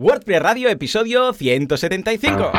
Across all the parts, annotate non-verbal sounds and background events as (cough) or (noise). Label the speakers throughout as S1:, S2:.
S1: WordPress Radio, episodio 175.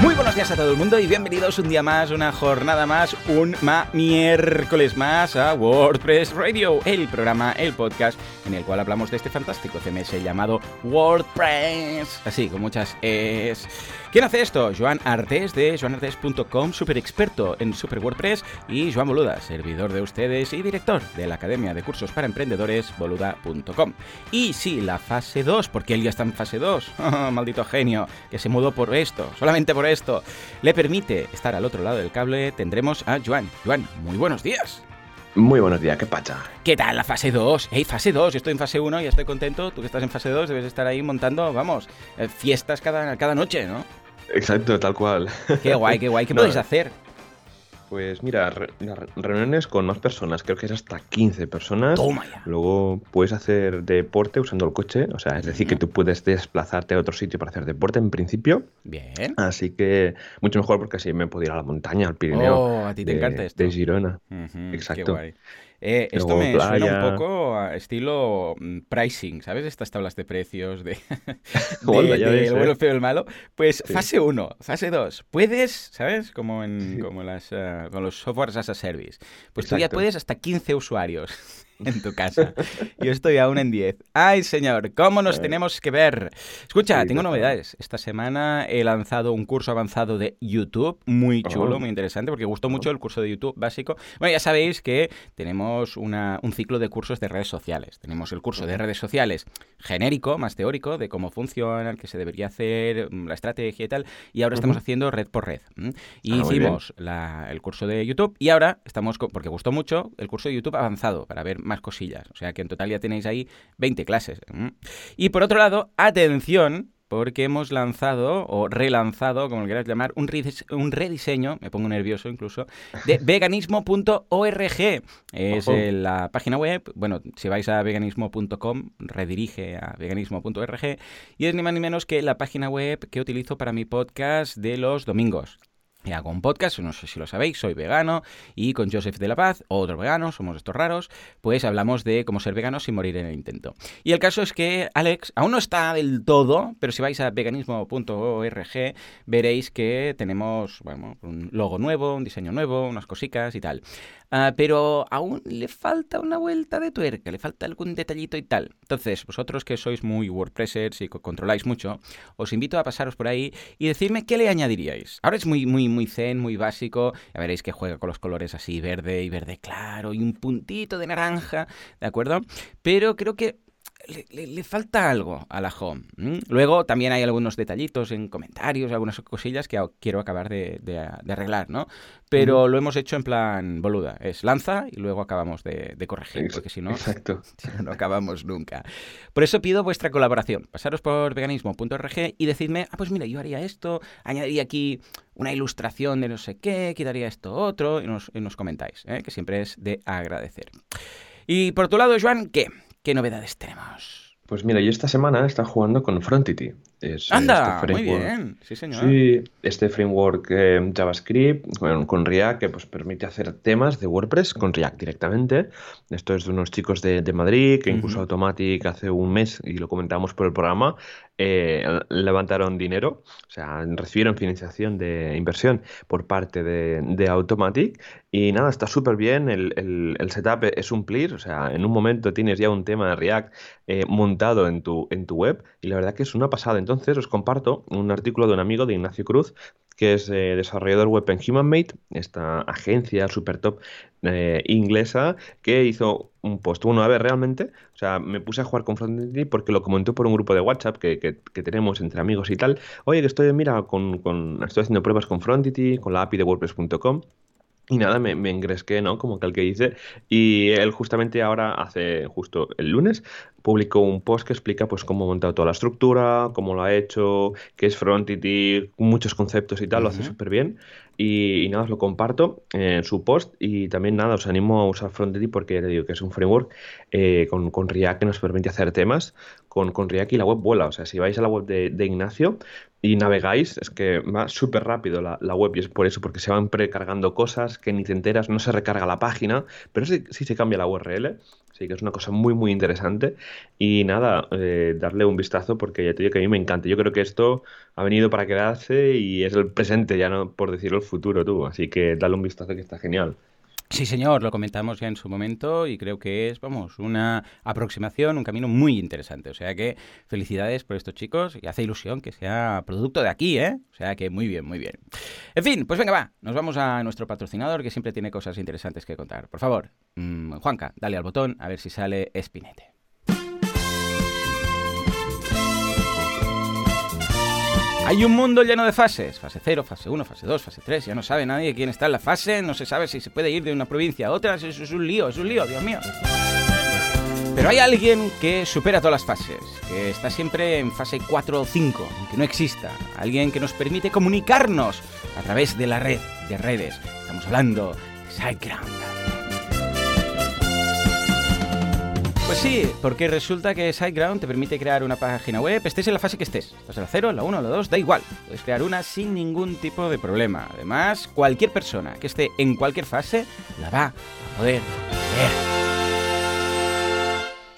S1: Muy buenos días a todo el mundo y bienvenidos un día más, una jornada más, un ma miércoles más a WordPress Radio, el programa, el podcast en el cual hablamos de este fantástico CMS llamado WordPress. Así, con muchas es. ¿Quién hace esto? Joan Artés de joanartes.com, super experto en Super WordPress, y Joan Boluda, servidor de ustedes y director de la Academia de Cursos para Emprendedores, boluda.com. Y sí, la fase 2, porque él ya está en fase 2, (laughs) maldito genio, que se mudó por esto, solamente por esto, le permite estar al otro lado del cable, tendremos a Joan. Joan, muy buenos días.
S2: Muy buenos días, ¿qué pacha?
S1: ¿Qué tal la fase 2? ¡Hey, fase 2! Yo estoy en fase 1 y estoy contento. Tú que estás en fase 2 debes estar ahí montando, vamos, eh, fiestas cada, cada noche, ¿no?
S2: Exacto, tal cual.
S1: Qué guay, qué guay. ¿Qué (laughs) podéis hacer?
S2: Pues mira, re reuniones con más personas, creo que es hasta 15 personas.
S1: Toma ya.
S2: Luego puedes hacer deporte usando el coche, o sea, es decir, que tú puedes desplazarte a otro sitio para hacer deporte en principio.
S1: Bien.
S2: Así que mucho mejor porque así me puedo ir a la montaña, al Pirineo.
S1: Oh, a ti te
S2: de,
S1: encanta esto.
S2: De Girona.
S1: Uh -huh,
S2: Exacto.
S1: Qué guay. Eh, esto me suena un poco a estilo mm, pricing, ¿sabes? Estas tablas de precios de, (laughs) de, el
S2: ¿eh?
S1: bueno, el feo, el malo. Pues
S2: Sí.
S1: fase 1, fase 2. Puedes, ¿sabes? Como en
S2: Sí.
S1: como las, eh, con los softwares as a service. Pues tú ya
S2: Exacto.
S1: puedes hasta 15 usuarios en tu casa. Yo estoy aún en 10. ¡Ay, señor! ¿Cómo nos
S2: Ay.
S1: tenemos que ver? Escucha,
S2: Sí,
S1: tengo novedades. Esta semana he lanzado un curso avanzado de YouTube, muy chulo, muy interesante, porque gustó mucho el curso de YouTube básico. Bueno, ya sabéis que tenemos una- un ciclo de cursos de redes sociales. Tenemos el curso de redes sociales genérico, más teórico, de cómo funcionan, qué se debería hacer, mm, la estrategia y tal. Y ahora estamos haciendo red por red. Y
S2: Ah, bien.
S1: hicimos la- el curso de YouTube y ahora estamos, con- porque gustó mucho, el curso de YouTube avanzado para ver más cosillas. O sea que en total ya tenéis ahí 20 clases. Y por otro lado, atención, porque hemos lanzado o relanzado, como lo quieras llamar, un, redise- un rediseño, me pongo nervioso incluso, de (laughs) veganismo.org. Es eh, la página web, bueno, si vais a veganismo.com, redirige a veganismo.org y es ni más ni menos que la página web que utilizo para mi podcast de los domingos. Hago un podcast, no sé si lo sabéis, soy vegano y con Joseph de la Paz, otro vegano, somos estos raros, pues hablamos de cómo ser vegano sin morir en el intento. Y el caso es que Alex aún no está del todo, pero si vais a veganismo.org veréis que tenemos bueno, un logo nuevo, un diseño nuevo, unas cositas y tal. Ah, pero aún le falta una vuelta de tuerca, le falta algún detallito y tal. Entonces, vosotros que sois muy WordPressers y co- controláis mucho, os invito a pasaros por ahí y decirme qué le añadiríais. Ahora es muy, muy, muy zen, muy básico. Ya veréis que juega con los colores así, verde y verde claro y un puntito de naranja, ¿de acuerdo? Pero creo que le, le- le falta algo a la home. Luego también hay algunos detallitos en comentarios, algunas cosillas que quiero acabar de, de- de arreglar, ¿no? Pero lo hemos hecho en plan boluda. Es lanza y luego acabamos de, de corregir,
S2: Ex-
S1: porque si no,
S2: Exacto. (laughs)
S1: no, no acabamos nunca. Por eso pido vuestra colaboración. Pasaros por veganismo.org y decidme, ah, pues mira, yo haría esto, añadiría aquí una ilustración de no sé qué, quitaría esto otro, y nos, y nos comentáis, ¿eh? que siempre es de agradecer. Y por tu lado, Joan, ¿qué? ¿Qué novedades tenemos?
S2: Pues mira, yo esta semana he estado jugando con Frontity. Es, eh,
S1: ¡Anda!
S2: este
S1: muy
S2: framework-
S1: bien, sí señor.
S2: Sí, este framework eh, JavaScript con, con React que pues, permite hacer temas de WordPress con React directamente. Esto es de unos chicos de, de Madrid que incluso
S1: Ujú.
S2: Automatic hace un mes, y lo comentamos por el programa, eh, levantaron dinero, o sea, recibieron financiación de inversión por parte de, de Automatic y nada, está súper bien, el, setup es un plir, o sea, en un momento tienes ya un tema de React eh, montado en tu, en tu web y la verdad que es una pasada. Entonces os comparto un artículo de un amigo de Ignacio Cruz, que es eh, desarrollador web en HumanMate, esta agencia super top eh, inglesa, que hizo un post. Bueno, a ver, realmente, o sea, me puse a jugar con Frontend porque lo comentó por un grupo de WhatsApp que, que- tenemos entre amigos y tal. Oye, que estoy, mira, con, con- estoy haciendo pruebas con Frontity, con la API de WordPress.com. Y nada, me, me engresqué, ¿no? Como que el que dice. Y él justamente ahora, hace justo el lunes, publicó un post que explica pues cómo ha montado toda la estructura, cómo lo ha hecho, qué es Frontity, muchos conceptos y tal, lo hace súper bien. Y, nada, os lo comparto en su post y también nada, os animo a usar Frontity porque ya te digo que es un framework eh, con, con, React que nos permite hacer temas con, con, React y la web vuela. O sea, si vais a la web de, de Ignacio y navegáis, es que va súper rápido la, la, web y es por eso, porque se van precargando cosas que ni te enteras, no se recarga la página, pero sí, sí se cambia la URL. Así que es una cosa muy, muy interesante. Y nada, eh, darle un vistazo porque ya te digo que a mí me encanta. Yo creo que esto ha venido para quedarse y es el presente, ya no por decirlo el futuro tú. Así que dale un vistazo que está genial.
S1: Sí, señor, lo comentamos ya en su momento y creo que es, vamos, una aproximación, un camino muy interesante. O sea que felicidades por estos chicos y hace ilusión que sea producto de aquí, ¿eh? O sea que muy bien, muy bien. En fin, pues venga, va, nos vamos a nuestro patrocinador que siempre tiene cosas interesantes que contar. Por favor, mmm, Juanca, dale al botón a ver si sale Espinete. Hay un mundo lleno de fases. Fase 0, fase 1, fase 2, fase 3. Ya no sabe nadie quién está en la fase. No se sabe si se puede ir de una provincia a otra. Eso es un lío, es un lío, Dios mío. Pero hay alguien que supera todas las fases, que está siempre en fase 4 o 5, aunque no exista. Alguien que nos permite comunicarnos a través de la red, de redes. Estamos hablando de SiteGround. Pues sí, porque resulta que SiteGround te permite crear una página web, estés en la fase que estés. Estás la 0, la 1, la 2, da igual. Puedes crear una sin ningún tipo de problema. Además, cualquier persona que esté en cualquier fase la va a poder ver.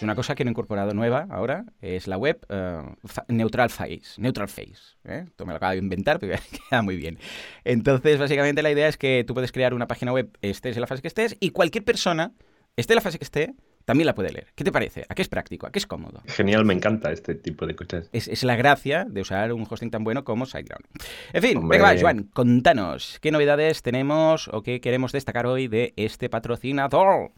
S1: Una cosa que he incorporado nueva ahora, es la web uh, Neutral Face. Neutral Face. ¿eh? Esto me lo acabo de inventar, pero (laughs) queda muy bien. Entonces, básicamente la idea es que tú puedes crear una página web, estés en la fase que estés, y cualquier persona, esté en la fase que esté, también la puede leer. ¿Qué te parece? ¿A qué es práctico? ¿A qué es cómodo?
S2: Genial, me encanta este tipo de cosas.
S1: Es, la gracia de usar un hosting tan bueno como SiteGround. En fin, venga, Joan, contanos, ¿qué novedades tenemos o qué queremos destacar hoy de este patrocinador?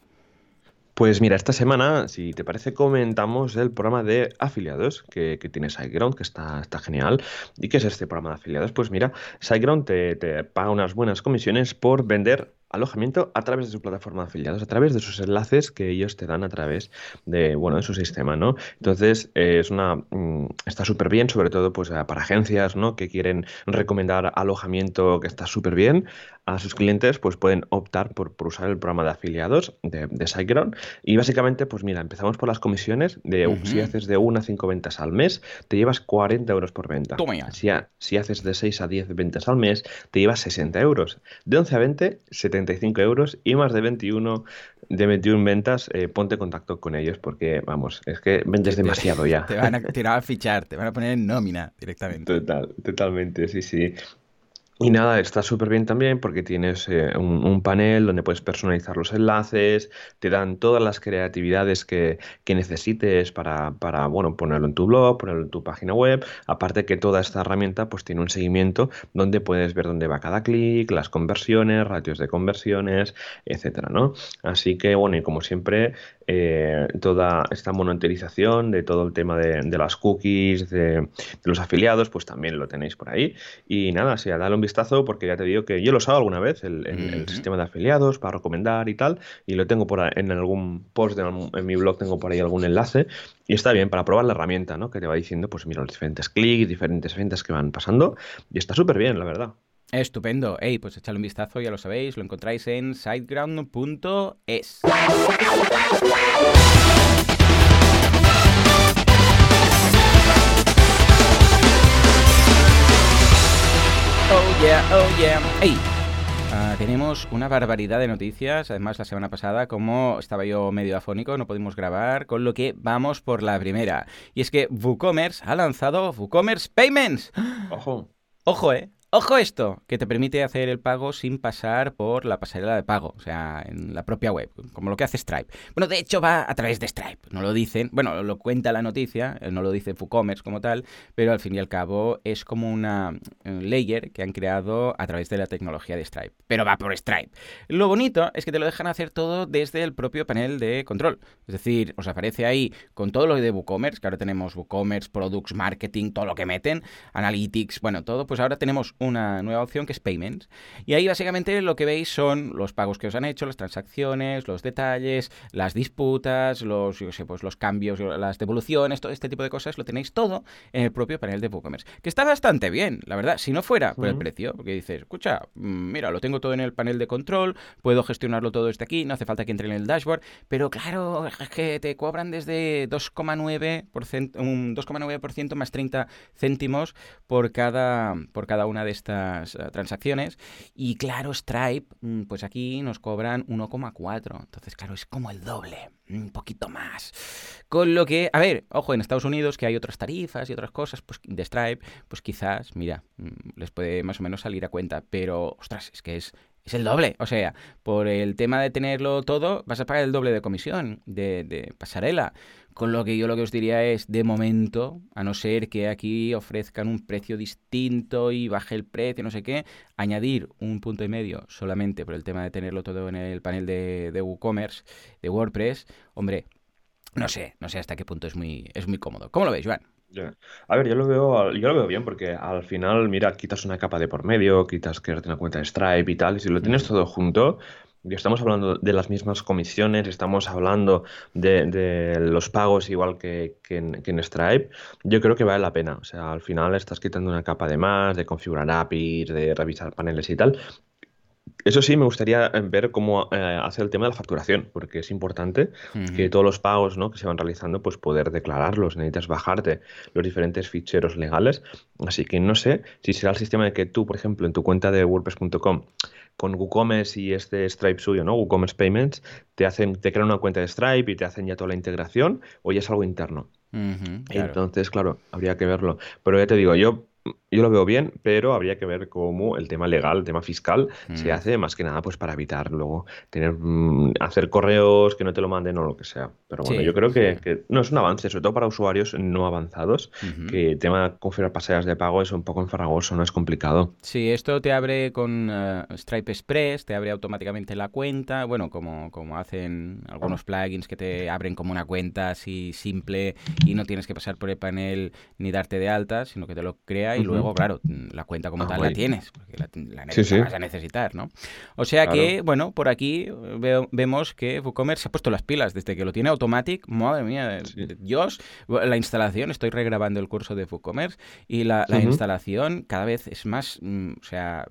S2: Pues mira, esta semana, si te parece, comentamos el programa de afiliados que, tiene SiteGround, que está, está genial. ¿Y qué es este programa de afiliados? Pues mira, SiteGround te, te paga unas buenas comisiones por vender alojamiento a través de su plataforma de afiliados, a través de sus enlaces que ellos te dan a través de, bueno, de su sistema, ¿no? Entonces, eh, es una, mm, está súper bien, sobre todo pues para agencias, ¿no? Que quieren recomendar alojamiento que está súper bien a sus clientes, pues pueden optar por, usar el programa de afiliados de, de SiteGround. Y básicamente, pues mira, empezamos por las comisiones de si haces de 1 a 5 ventas al mes, te llevas 40 euros por venta. Si, si haces de 6 a 10 ventas al mes, te llevas 60 euros. De 11 a 20, 70 euros y más de 21 de 21 ventas, eh, ponte en contacto con ellos porque, vamos, es que vendes demasiado ya.
S1: Te van, a, (laughs) te van a fichar, te van a poner en nómina directamente.
S2: Total, totalmente, sí, sí. Y nada, está súper bien también porque tienes eh, un, panel donde puedes personalizar los enlaces, te dan todas las creatividades que, necesites para, para, bueno, ponerlo en tu blog, ponerlo en tu página web. Aparte que toda esta herramienta pues tiene un seguimiento donde puedes ver dónde va cada clic, las conversiones, ratios de conversiones, etcétera, ¿no? Así que, bueno, y como siempre, eh, toda esta monitorización de todo el tema de, las cookies, de, los afiliados, pues también lo tenéis por ahí. Y nada, sí, dale un vistazo porque ya te digo que yo lo usado alguna vez, el, sistema de afiliados para recomendar y tal, y lo tengo por ahí, en algún post en mi blog, tengo por ahí algún enlace. Y está bien para probar la herramienta, ¿no? Que te va diciendo, pues mira, los diferentes clics, diferentes ventas que van pasando. Y está súper bien, la verdad.
S1: Estupendo. Hey, pues echadle un vistazo, ya lo sabéis, lo encontráis en siteground.es. Oh yeah, oh yeah. Hey, ah, tenemos una barbaridad de noticias. Además, la semana pasada, como estaba yo medio afónico, no pudimos grabar, con lo que vamos por la primera. Y es que WooCommerce ha lanzado WooCommerce Payments.
S2: Ojo. (gasps)
S1: Ojo, eh. Ojo esto, que te permite hacer el pago sin pasar por la pasarela de pago, o sea, en la propia web, como lo que hace Stripe. Bueno, de hecho va a través de Stripe, no lo dicen, bueno, lo cuenta la noticia, no lo dice WooCommerce como tal, pero al fin y al cabo es como una layer que han creado a través de la tecnología de Stripe, pero va por Stripe. Lo bonito es que te lo dejan hacer todo desde el propio panel de control, es decir, os aparece ahí con todo lo de WooCommerce, que ahora tenemos WooCommerce, Products, Marketing, todo lo que meten, Analytics, bueno, todo, pues ahora tenemos una nueva opción que es Payments. Y ahí básicamente lo que veis son los pagos que os han hecho, las transacciones, los detalles, las disputas, los, yo sé, pues los cambios, las devoluciones, todo este tipo de cosas, lo tenéis todo en el propio panel de WooCommerce. Que está bastante bien, la verdad, si no fuera por el precio, porque dices, escucha, mm, mira, lo tengo todo en el panel de control, puedo gestionarlo todo desde aquí, no hace falta que entre en el dashboard, pero claro, es que te cobran desde 2,9%, un 2,9% más 30 céntimos por cada, por cada una de estas eh, transacciones. Y claro, Stripe, mm, pues aquí nos cobran 1,4. Entonces, claro, es como el doble, un poquito más. Con lo que, a ver, ojo, en Estados Unidos que hay otras tarifas y otras cosas pues, de Stripe, pues quizás, mira, mm, les puede más o menos salir a cuenta. Pero, ostras, es que es es el doble. O sea, por el tema de tenerlo todo, vas a pagar el doble de comisión de, de, pasarela. Con lo que yo lo que os diría es, de momento, a no ser que aquí ofrezcan un precio distinto y baje el precio, no sé qué, añadir un punto y medio solamente por el tema de tenerlo todo en el panel de, de WooCommerce, de WordPress, hombre, no sé, no sé hasta qué punto es muy, es muy cómodo. ¿Cómo lo veis, Joan?
S2: A ver, yo lo veo, yo lo veo bien porque al final, mira, quitas una capa de por medio, quitas crearte una cuenta de Stripe y tal, y si lo tienes todo junto, estamos hablando de las mismas comisiones, estamos hablando de, los pagos igual que, que, en, que, en, Stripe, yo creo que vale la pena. O sea, al final estás quitando una capa de más, de configurar APIs, de revisar paneles y tal, eso sí, me gustaría eh, ver cómo eh, hace el tema de la facturación, porque es importante que todos los pagos ¿no? que se van realizando, pues poder declararlos. Necesitas bajarte los diferentes ficheros legales. Así que no sé si será el sistema de que tú, por ejemplo, en tu cuenta de WordPress.com, con WooCommerce y este Stripe suyo, ¿no? WooCommerce Payments, te hacen, te crean una cuenta de Stripe y te hacen ya toda la integración, o ya es algo interno. Entonces, claro, habría que verlo. Pero ya te digo, yo yo lo veo bien, pero habría que ver cómo el tema legal, el tema fiscal, se mm. hace más que nada pues para evitar luego tener mm, hacer correos que no te lo manden o lo que sea. Pero bueno, yo creo que, no es un avance, sobre todo para usuarios no avanzados, que el tema de configurar pasarelas de pago es un poco enfarragoso, no es complicado.
S1: Sí, esto te abre con eh, Stripe Express, te abre automáticamente la cuenta, bueno, como, como hacen algunos plugins que te abren como una cuenta así simple y no tienes que pasar por el panel ni darte de alta, sino que te lo crea y luego, claro, la cuenta como ah, tal la tienes, porque la, vas a necesitar, ¿no? O sea que, bueno, por aquí vemos que WooCommerce se ha puesto las pilas desde que lo tiene Automatic. Madre mía, Dios, la instalación, estoy regrabando el curso de WooCommerce y la, instalación cada vez es más, mm, o sea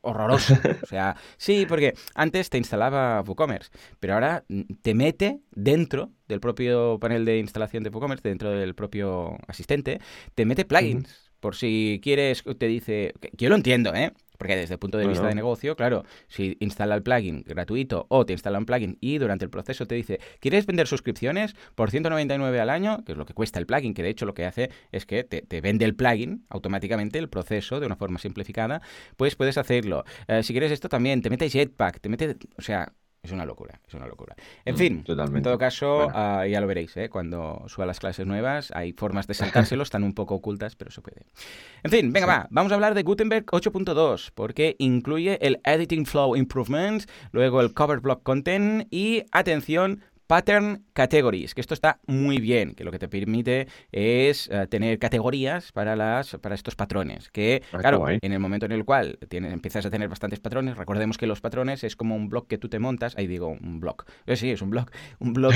S1: horroroso. O sea, (laughs) sí, porque antes te instalaba WooCommerce, pero ahora mm, te mete dentro del propio panel de instalación de WooCommerce, dentro del propio asistente, te mete plugins. Por si quieres, te dice, que yo lo entiendo, ¿eh? Porque desde el punto de vista de negocio, claro, si instala el plugin gratuito o te instala un plugin y durante el proceso te dice, ¿quieres vender suscripciones por 199 al año? Que es lo que cuesta el plugin, que de hecho lo que hace es que te, vende el plugin automáticamente, el proceso de una forma simplificada, pues puedes hacerlo. Eh, si quieres esto también, te mete Jetpack, te mete, o sea, es una locura, es una locura. En mm, fin, en todo caso, ah, ya lo veréis, ¿eh? cuando suba las clases nuevas, hay formas de saltárselo, están un poco ocultas, pero se puede. En fin, venga, va, vamos a hablar de Gutenberg 8.2, porque incluye el Editing Flow Improvements, luego el Cover Block Content y, atención, Pattern Categories, que esto está muy bien, que lo que te permite es eh, tener categorías para, las, para estos patrones, que ah, claro, en el momento en el cual tienes, empiezas a tener bastantes patrones, recordemos que los patrones es como un blog que tú te montas, ahí digo un blog, eh, sí, es un blog, (laughs) un blog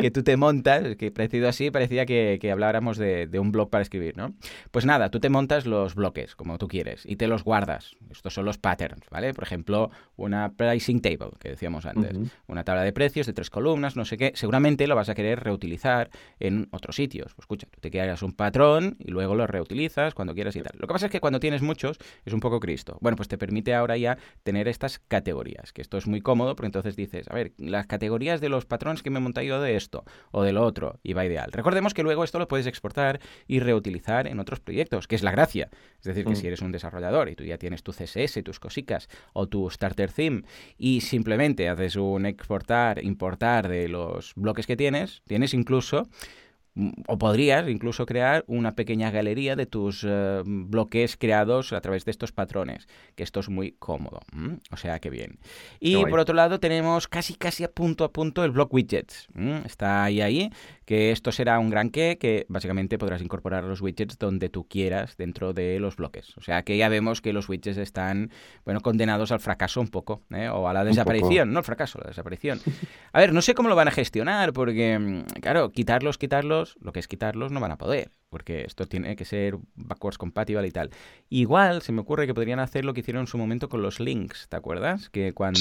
S1: que, tú te montas, que parecido así, parecía que, que habláramos de, de, un blog para escribir, ¿no? Pues nada, tú te montas los bloques como tú quieres y te los guardas, estos son los patterns, ¿vale? Por ejemplo, una pricing table, que decíamos antes, una tabla de precios de tres columnas, no sé que seguramente lo vas a querer reutilizar en otros sitios. Pues escucha, tú te creas un patrón y luego lo reutilizas cuando quieras y tal. Lo que pasa es que cuando tienes muchos es un poco Cristo. Bueno, pues te permite ahora ya tener estas categorías, que esto es muy cómodo porque entonces dices, a ver, las categorías de los patrones que me he montado de esto o de lo otro y va ideal. Recordemos que luego esto lo puedes exportar y reutilizar en otros proyectos, que es la gracia. Es decir, que mm. si eres un desarrollador y tú ya tienes tu CSS, tus cosicas o tu starter theme y simplemente haces un exportar, importar de los bloques que tienes, tienes incluso o podrías incluso crear una pequeña galería de tus eh, bloques creados a través de estos patrones, que esto es muy cómodo. O sea que bien. Y por otro lado tenemos casi casi a punto a punto el block widgets. Está ahí ahí, que esto será un gran qué, que básicamente podrás incorporar los widgets donde tú quieras dentro de los bloques. O sea que ya vemos que los widgets están, bueno, condenados al fracaso un poco, ¿eh? o a la desaparición, no el fracaso, la desaparición. A ver, no sé cómo lo van a gestionar, porque, claro, quitarlos, quitarlos lo que es quitarlos, no van a poder, porque esto tiene que ser backwards compatible y tal. Igual se me ocurre que podrían hacer lo que hicieron en su momento con los links, ¿te acuerdas? Que cuando...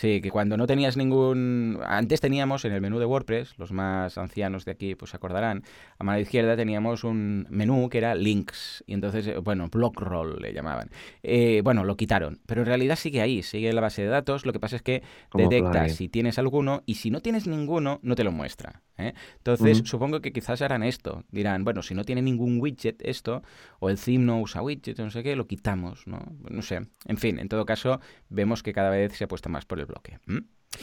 S1: que cuando no tenías ningún... Antes teníamos en el menú de WordPress, los más ancianos de aquí pues se acordarán, a mano izquierda teníamos un menú que era links, y entonces, eh, bueno, block roll le llamaban. Eh, bueno, lo quitaron, pero en realidad sigue ahí, sigue la base de datos, lo que pasa es que detecta si tienes alguno y si no tienes ninguno, no te lo muestra. ¿eh? Entonces, supongo que quizás harán esto, dirán, bueno, si no tiene ningún widget esto, o el theme no usa widget, no sé qué, lo quitamos, ¿no? No sé. En fin, en todo caso, vemos que cada vez se apuesta más por el bloque.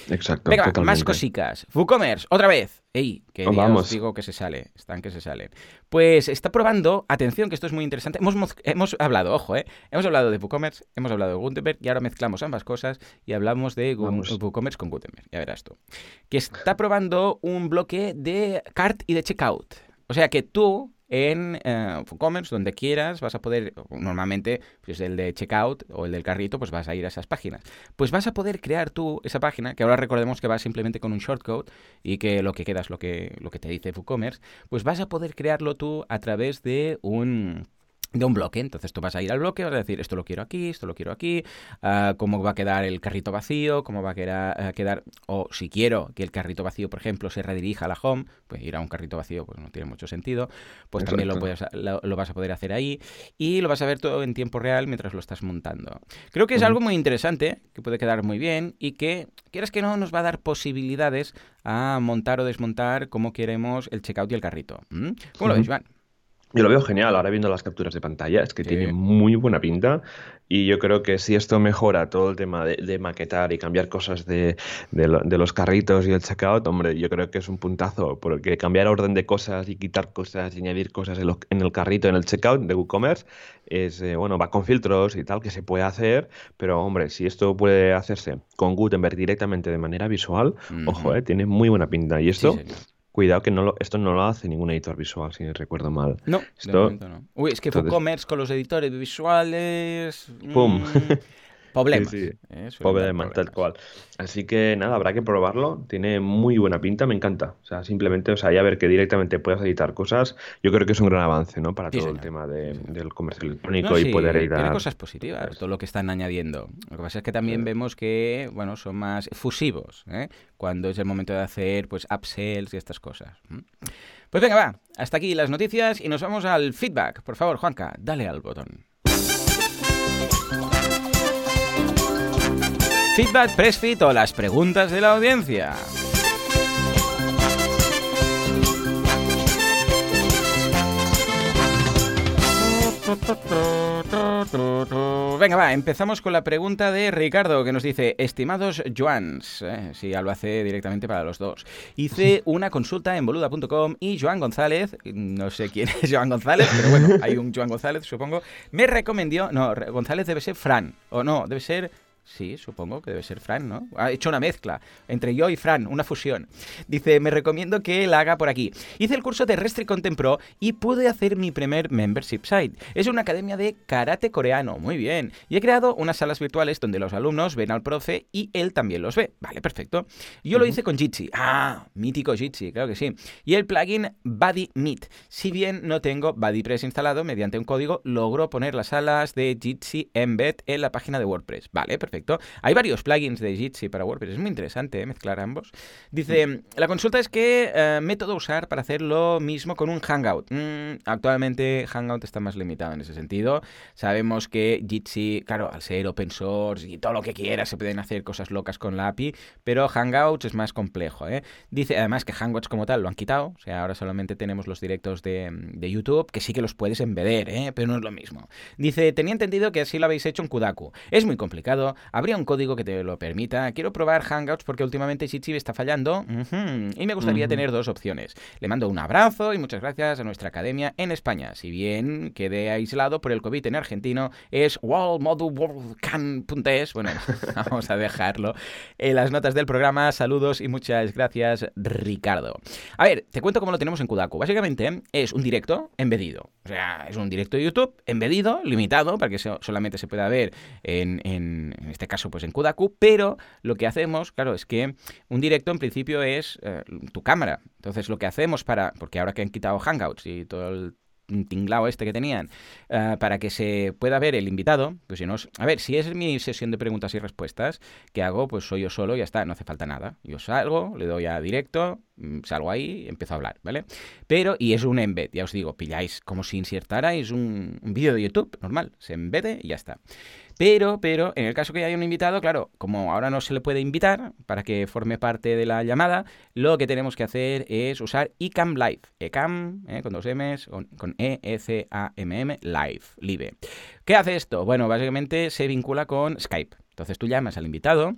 S2: Exacto.
S1: Venga, más cositas. WooCommerce, otra vez. Ey, que Vamos. digo que se sale. Están que se salen. Pues está probando, atención, que esto es muy interesante. Hemos, hemos hablado, ojo, ¿eh? Hemos hablado de WooCommerce, hemos hablado de Gutenberg y ahora mezclamos ambas cosas y hablamos de WooCommerce con Gutenberg. Ya verás tú. Que está probando un bloque de cart y de checkout. O sea que tú en eh, WooCommerce, donde quieras, vas a poder, normalmente, pues el de checkout o el del carrito, pues vas a ir a esas páginas. Pues vas a poder crear tú esa página, que ahora recordemos que va simplemente con un shortcode y que lo que queda es lo que, lo que te dice WooCommerce, pues vas a poder crearlo tú a través de un de un bloque. Entonces tú vas a ir al bloque, vas a decir esto lo quiero aquí, esto lo quiero aquí, uh, cómo va a quedar el carrito vacío, cómo va a quedar, quedar, o si quiero que el carrito vacío, por ejemplo, se redirija a la home, pues ir a un carrito vacío pues no tiene mucho sentido, pues también lo, puedes, lo, vas a poder hacer ahí y lo vas a ver todo en tiempo real mientras lo estás montando. Creo que es algo muy interesante, que puede quedar muy bien y que, quieras que no, nos va a dar posibilidades a montar o desmontar como queremos el checkout y el carrito. ¿Mm? ¿Cómo lo ves, Iván?
S2: Yo lo veo genial ahora viendo las capturas de pantalla, es que tiene muy buena pinta y yo creo que si esto mejora todo el tema de, maquetar y cambiar cosas de, los carritos y el checkout, hombre, yo creo que es un puntazo, porque cambiar orden de cosas y quitar cosas y añadir cosas en, el carrito, en el checkout de WooCommerce, es, eh, bueno, va con filtros y tal, que se puede hacer, pero hombre, si esto puede hacerse con Gutenberg directamente de manera visual, ojo, eh, tiene muy buena pinta y esto... Cuidado que no lo, esto no lo hace ningún editor visual, si recuerdo mal.
S1: No, esto, no. Uy, es que WooCommerce con los editores visuales...
S2: ¡Pum!
S1: Mm, (laughs) Problemas.
S2: Sí, Problemas, tal cual. Así que nada, habrá que probarlo. Tiene muy buena pinta, me encanta. O sea, simplemente, o sea, ya ver que directamente puedas editar cosas, yo creo que es un gran avance, ¿no? Para todo el tema del comercio electrónico y poder editar.
S1: Tiene cosas positivas, todo lo que están añadiendo. Lo que pasa es que también vemos que, bueno, son más fusivos, ¿eh? Cuando es el momento de hacer, pues, upsells y estas cosas. Pues venga, va. Hasta aquí las noticias y nos vamos al feedback. Por favor, Juanca, dale al botón. Feedback, pressfit o las preguntas de la audiencia. Venga, va, empezamos con la pregunta de Ricardo que nos dice, estimados Joans, eh, si ya lo hace directamente para los dos, hice una consulta en boluda.com y Joan González, no sé quién es Joan González, pero bueno, hay un Joan González, supongo, me recomendó, no, González debe ser Fran, o no, debe ser Sí, supongo que debe ser Fran, ¿no? Ha hecho una mezcla entre yo y Fran, una fusión. Dice, me recomiendo que la haga por aquí. Hice el curso de Restrict Content Pro y pude hacer mi primer membership site. Es una academia de karate coreano, muy bien. Y he creado unas salas virtuales donde los alumnos ven al profe y él también los ve. Vale, perfecto. Yo lo hice con Jitsi. Ah, mítico Jitsi, claro que sí. Y el plugin Buddy Meet. Si bien no tengo BuddyPress instalado, mediante un código logro poner las salas de Jitsi Embed en la página de WordPress. Vale, perfecto. Hay varios plugins de Jitsi para WordPress, es muy interesante ¿eh? mezclar ambos. Dice, mm. la consulta es que eh, método usar para hacer lo mismo con un Hangout. Mm, actualmente Hangout está más limitado en ese sentido. Sabemos que Jitsi, claro, al ser open source y todo lo que quiera, se pueden hacer cosas locas con la API, pero Hangouts es más complejo. ¿eh? Dice además que Hangouts como tal lo han quitado, o sea, ahora solamente tenemos los directos de, de YouTube, que sí que los puedes embeder, ¿eh? pero no es lo mismo. Dice, tenía entendido que así lo habéis hecho en Kudaku. Es muy complicado, habría un código que te lo permita. Quiero probar Hangouts porque últimamente Jitsi está fallando y me gustaría tener dos opciones. Le mando un abrazo y muchas gracias a nuestra academia en España. Si bien quedé aislado por el COVID en argentino, es wallmodulcan.es. Bueno, (laughs) vamos a dejarlo en las notas del programa. Saludos y muchas gracias, Ricardo. A ver, te cuento cómo lo tenemos en Kudaku. Básicamente es un directo embedido. O sea, es un directo de YouTube embedido, limitado, para que solamente se pueda ver en, en, este caso, pues en Kudaku, pero lo que hacemos, claro, es que un directo en principio es eh, tu cámara. Entonces, lo que hacemos para, porque ahora que han quitado Hangouts y todo el tinglao este que tenían, eh, para que se pueda ver el invitado, pues si no, a ver, si es mi sesión de preguntas y respuestas, ¿qué hago? Pues soy yo solo y ya está, no hace falta nada. Yo salgo, le doy a directo, salgo ahí, empiezo a hablar, ¿vale? Pero, y es un embed, ya os digo, pilláis como si insertarais un, vídeo de YouTube normal, se embede y ya está. Pero, pero, en el caso que haya un invitado, claro, como ahora no se le puede invitar para que forme parte de la llamada, lo que tenemos que hacer es usar eCam Live. eCam, eh, con dos M's, con, E-C-A-M-M, Live, Live. ¿Qué hace esto? Bueno, básicamente se vincula con Skype. Entonces tú llamas al invitado,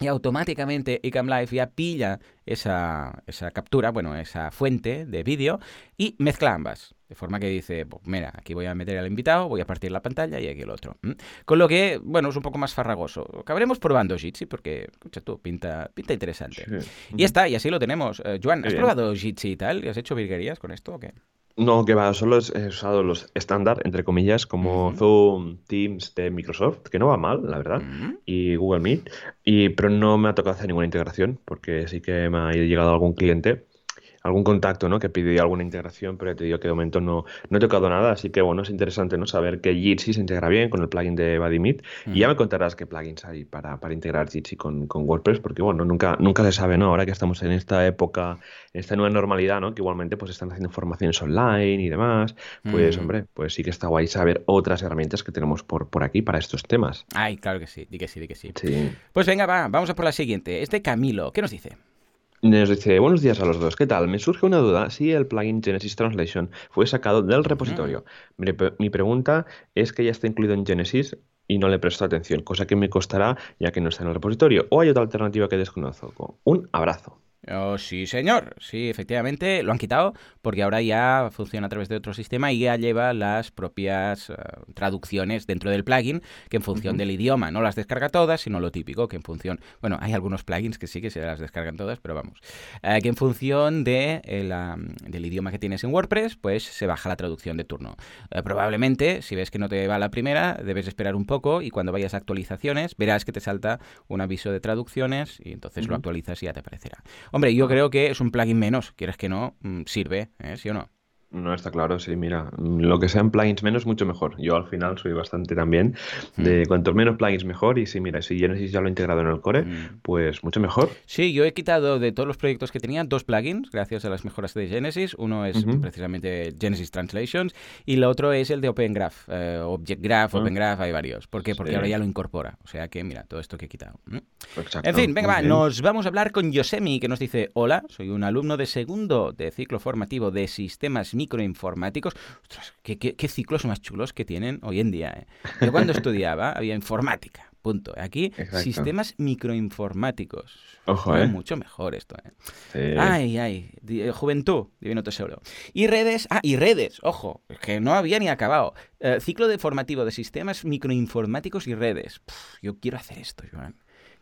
S1: y automáticamente Ecam Live ya pilla esa, esa captura, bueno, esa fuente de vídeo y mezcla ambas. De forma que dice, pues mira, aquí voy a meter al invitado, voy a partir la pantalla y aquí el otro. Con lo que, bueno, es un poco más farragoso. Acabaremos probando Jitsi porque, escucha tú, pinta, pinta interesante. Y ya está, y así lo tenemos. Eh, Joan, ¿has probado Jitsi y tal? ¿Y has hecho virguerías con esto o qué?
S2: No, que va, solo he usado los estándar, entre comillas, como Zoom, Teams de Microsoft, que no va mal, la verdad, y Google Meet, y, pero no me ha tocado hacer ninguna integración, porque sí que me ha llegado algún cliente algún contacto, ¿no? Que pidió alguna integración, pero ya te digo que de momento no, no he tocado nada, así que bueno, es interesante, ¿no? Saber que Jitsi se integra bien con el plugin de BuddyMeet y ya me contarás qué plugins hay para, para integrar Jitsi con, con, WordPress, porque bueno, nunca, nunca se sabe, ¿no? Ahora que estamos en esta época, en esta nueva normalidad, ¿no? Que igualmente pues están haciendo formaciones online y demás, pues hombre, pues sí que está guay saber otras herramientas que tenemos por, por aquí para estos temas.
S1: Ay, claro que sí, di que sí, di que sí. sí. Pues venga, va, vamos a por la siguiente. Este Camilo, ¿qué nos dice?
S2: Nos dice, buenos días a los dos, ¿qué tal? Me surge una duda si el plugin Genesis Translation fue sacado del repositorio. Mi, pregunta es que ya está incluido en Genesis y no le presto atención, cosa que me costará ya que no está en el repositorio. ¿O hay otra alternativa que desconozco? Un abrazo.
S1: Oh, sí, señor. Sí, efectivamente, lo han quitado porque ahora ya funciona a través de otro sistema y ya lleva las propias eh, traducciones dentro del plugin que en función del idioma no las descarga todas, sino lo típico, que en función, bueno, hay algunos plugins que sí que se las descargan todas, pero vamos, eh, que en función de, eh, del idioma que tienes en WordPress, pues se baja la traducción de turno. probablemente, si ves que no te va la primera, debes esperar un poco y cuando vayas a actualizaciones verás que te salta un aviso de traducciones y entonces lo actualizas y ya te aparecerá. Hombre, yo creo que es un plugin menos, quieres que no, mm, sirve, ¿eh? ¿sí o no?
S2: No, está claro, sí, mira, lo que sean plugins menos, mucho mejor. Yo al final soy bastante también de mm. cuanto menos plugins mejor y si mira, si Genesis ya lo he integrado en el core, mm. pues mucho mejor.
S1: Sí, yo he quitado de todos los proyectos que tenía dos plugins gracias a las mejoras de Genesis. Uno es precisamente Genesis Translations y el otro es el de Open Graph, eh, Object Graph, ah. Open Graph, hay varios. ¿Por qué? Porque ahora ya lo incorpora. O sea que mira, todo esto que he quitado. En fin, venga, va, nos vamos a hablar con Yosemi que nos dice, hola, soy un alumno de segundo de ciclo formativo de sistemas microinformáticos. Ostras, qué, ciclos más chulos que tienen hoy en día. ¿eh? Yo cuando (laughs) estudiaba había informática. Punto. Aquí, sistemas microinformáticos.
S2: Ojo, ¿eh?
S1: Mucho mejor esto, ¿eh? Ay, ay. Eh, juventud, divino tesoro. Y redes. Ah, y redes. Ojo, que no había ni acabado. Eh, ciclo de formativo de sistemas microinformáticos y redes. yo quiero hacer esto, Joan.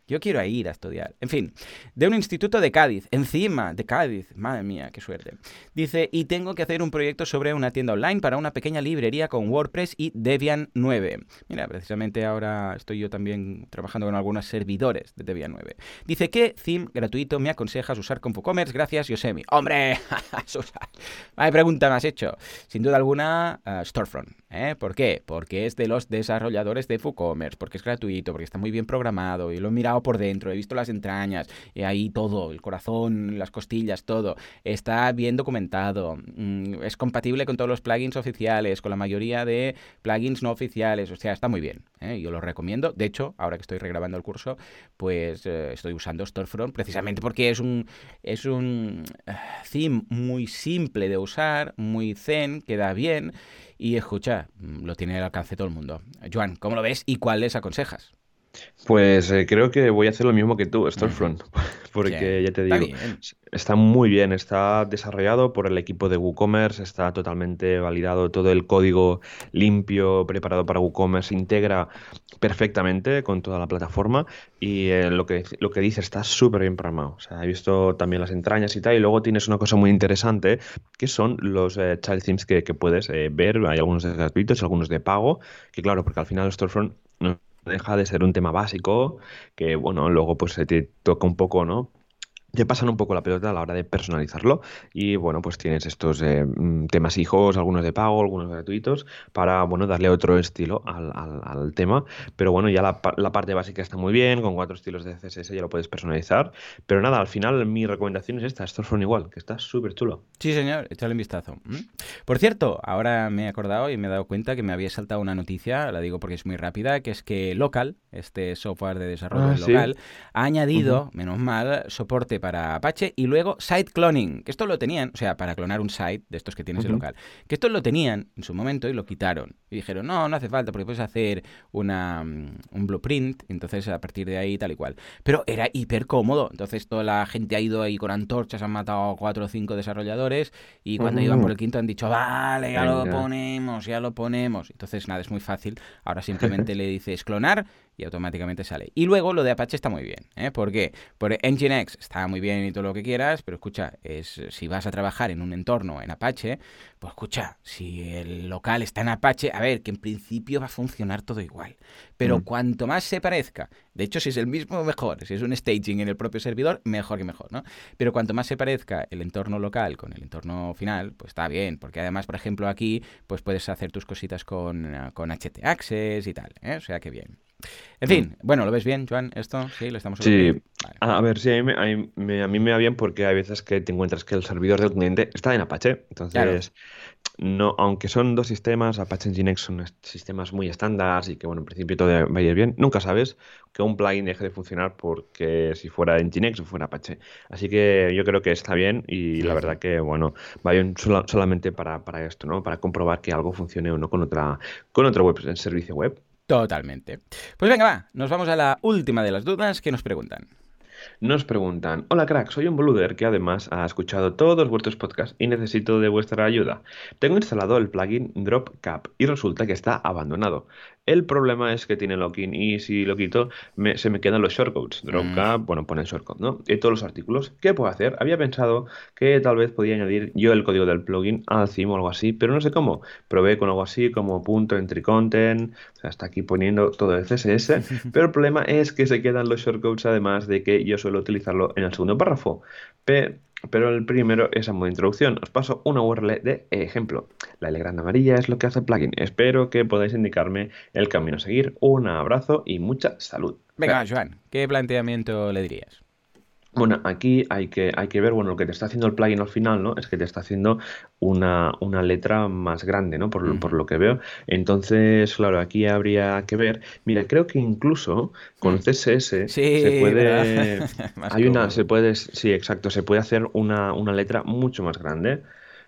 S1: Yo quiero ir a estudiar. En fin, de un instituto de Cádiz, encima de Cádiz. Madre mía, qué suerte. Dice, y tengo que hacer un proyecto sobre una tienda online para una pequeña librería con WordPress y Debian 9. Mira, precisamente ahora estoy yo también trabajando con algunos servidores de Debian 9. Dice, ¿qué theme gratuito me aconsejas usar con WooCommerce? Gracias, Yosemi. ¡Hombre! (laughs) Vaya pregunta me has hecho. Sin duda alguna, uh, Storefront. ¿eh? ¿Por qué? Porque es de los desarrolladores de WooCommerce, porque es gratuito, porque está muy bien programado y lo he mirado por dentro, he visto las entrañas, y ahí todo, el corazón, las costillas, todo. Está bien documentado, mm, es compatible con todos los plugins oficiales, con la mayoría de plugins no oficiales, o sea, está muy bien. ¿eh? Yo lo recomiendo. De hecho, ahora que estoy regrabando el curso, pues eh, estoy usando Storefront precisamente porque es un, es un eh, theme muy simple de usar, muy zen, queda bien. Y escucha, mm, lo tiene al alcance todo el mundo. Joan, ¿cómo lo ves y cuál les aconsejas?
S2: Pues eh, creo que voy a hacer lo mismo que tú, Storefront, (laughs) porque ya te digo, está muy bien, está desarrollado por el equipo de WooCommerce, está totalmente validado, todo el código limpio, preparado para WooCommerce, integra perfectamente con toda la plataforma y eh, lo, que, lo que dice está súper bien programado. O sea, he visto también las entrañas y tal, y luego tienes una cosa muy interesante que son los eh, child themes que, puedes ver, hay algunos de gratuitos, algunos de pago, que claro, porque al final Storefront no deja de ser un tema básico que, bueno, luego pues se te toca un poco, ¿no? Te pasan un poco la pelota a la hora de personalizarlo y bueno pues tienes estos eh, mm, temas hijos algunos de pago algunos gratuitos para bueno darle otro estilo al, al, tema. Pero bueno ya la, la, parte básica está muy bien con cuatro estilos de CSS ya lo puedes personalizar. Pero nada al final mi recomendación es esta Storefront igual que está súper chulo.
S1: Sí señor échale un vistazo. Por cierto ahora me he acordado y me he dado cuenta que me había saltado una noticia la digo porque es muy rápida que es que Local este software de desarrollo ah, local ha añadido menos mal soporte para Apache y luego site cloning, que esto lo tenían, o sea, para clonar un site de estos que tienes en local, que esto lo tenían en su momento y lo quitaron. Y dijeron, no, no hace falta porque puedes hacer una, mm, un blueprint, entonces a partir de ahí tal y cual. Pero era hiper cómodo, entonces toda la gente ha ido ahí con antorchas, han matado a cuatro o cinco desarrolladores y cuando iban por el quinto han dicho, vale, ya lo ponemos, ya lo ponemos. Entonces nada, es muy fácil. Ahora simplemente (laughs) le dices clonar y automáticamente sale. Y luego lo de Apache está muy bien. ¿eh? ¿Por qué? Porque Nginx está muy bien y todo lo que quieras, pero escucha, es, si vas a trabajar en un entorno en Apache, pues escucha, si el local está en Apache, a ver, que en principio va a funcionar todo igual. Pero mm. cuanto más se parezca, de hecho, si es el mismo, mejor. Si es un staging en el propio servidor, mejor que mejor, ¿no? Pero cuanto más se parezca el entorno local con el entorno final, pues está bien. Porque además, por ejemplo, aquí, pues puedes hacer tus cositas con, con HT Access y tal. ¿eh? O sea que bien. En fin, mm. bueno, ¿lo ves bien, Joan? ¿Esto? Sí, lo estamos
S2: Sí, a ver, sí, a mí, me, a mí, me, va bien porque hay veces que te encuentras que el servidor del cliente está en Apache. Entonces, no, aunque son dos sistemas, Apache Nginx son sistemas muy estándar y que, bueno, en principio todo va a ir bien, nunca sabes que un plugin deje de funcionar porque si fuera Nginx o fuera Apache. Así que yo creo que está bien y la verdad que, bueno, va bien solamente para, para esto, ¿no? Para comprobar que algo funcione o no con otra, con otro web, servicio web.
S1: Totalmente. Pues venga, va, nos vamos a la última de las dudas que nos preguntan.
S2: Nos preguntan, hola crack, soy un boluder que además ha escuchado todos vuestros podcasts y necesito de vuestra ayuda. Tengo instalado el plugin DropCap y resulta que está abandonado. El problema es que tiene login y si lo quito se me quedan los shortcodes. DropCap, mm. bueno, pone el shortcode, ¿no? Y todos los artículos. ¿Qué puedo hacer? Había pensado que tal vez podía añadir yo el código del plugin al CIM o algo así, pero no sé cómo. Probé con algo así como punto entry content, o sea, está aquí poniendo todo el CSS, (laughs) pero el problema es que se quedan los shortcodes además de que yo suelo utilizarlo en el segundo párrafo. Pero el primero es a modo de introducción. Os paso una URL de ejemplo. La L grande amarilla es lo que hace el plugin. Espero que podáis indicarme el camino a seguir. Un abrazo y mucha salud.
S1: Venga, Joan, ¿qué planteamiento le dirías?
S2: Bueno, aquí hay que, hay que ver, bueno, lo que te está haciendo el plugin al final, ¿no? Es que te está haciendo una, una letra más grande, ¿no? Por, por, lo que veo. Entonces, claro, aquí habría que ver. Mira, creo que incluso con mm. CSS se puede. (laughs) hay una, se puede, sí, exacto, se puede hacer una, una letra mucho más grande.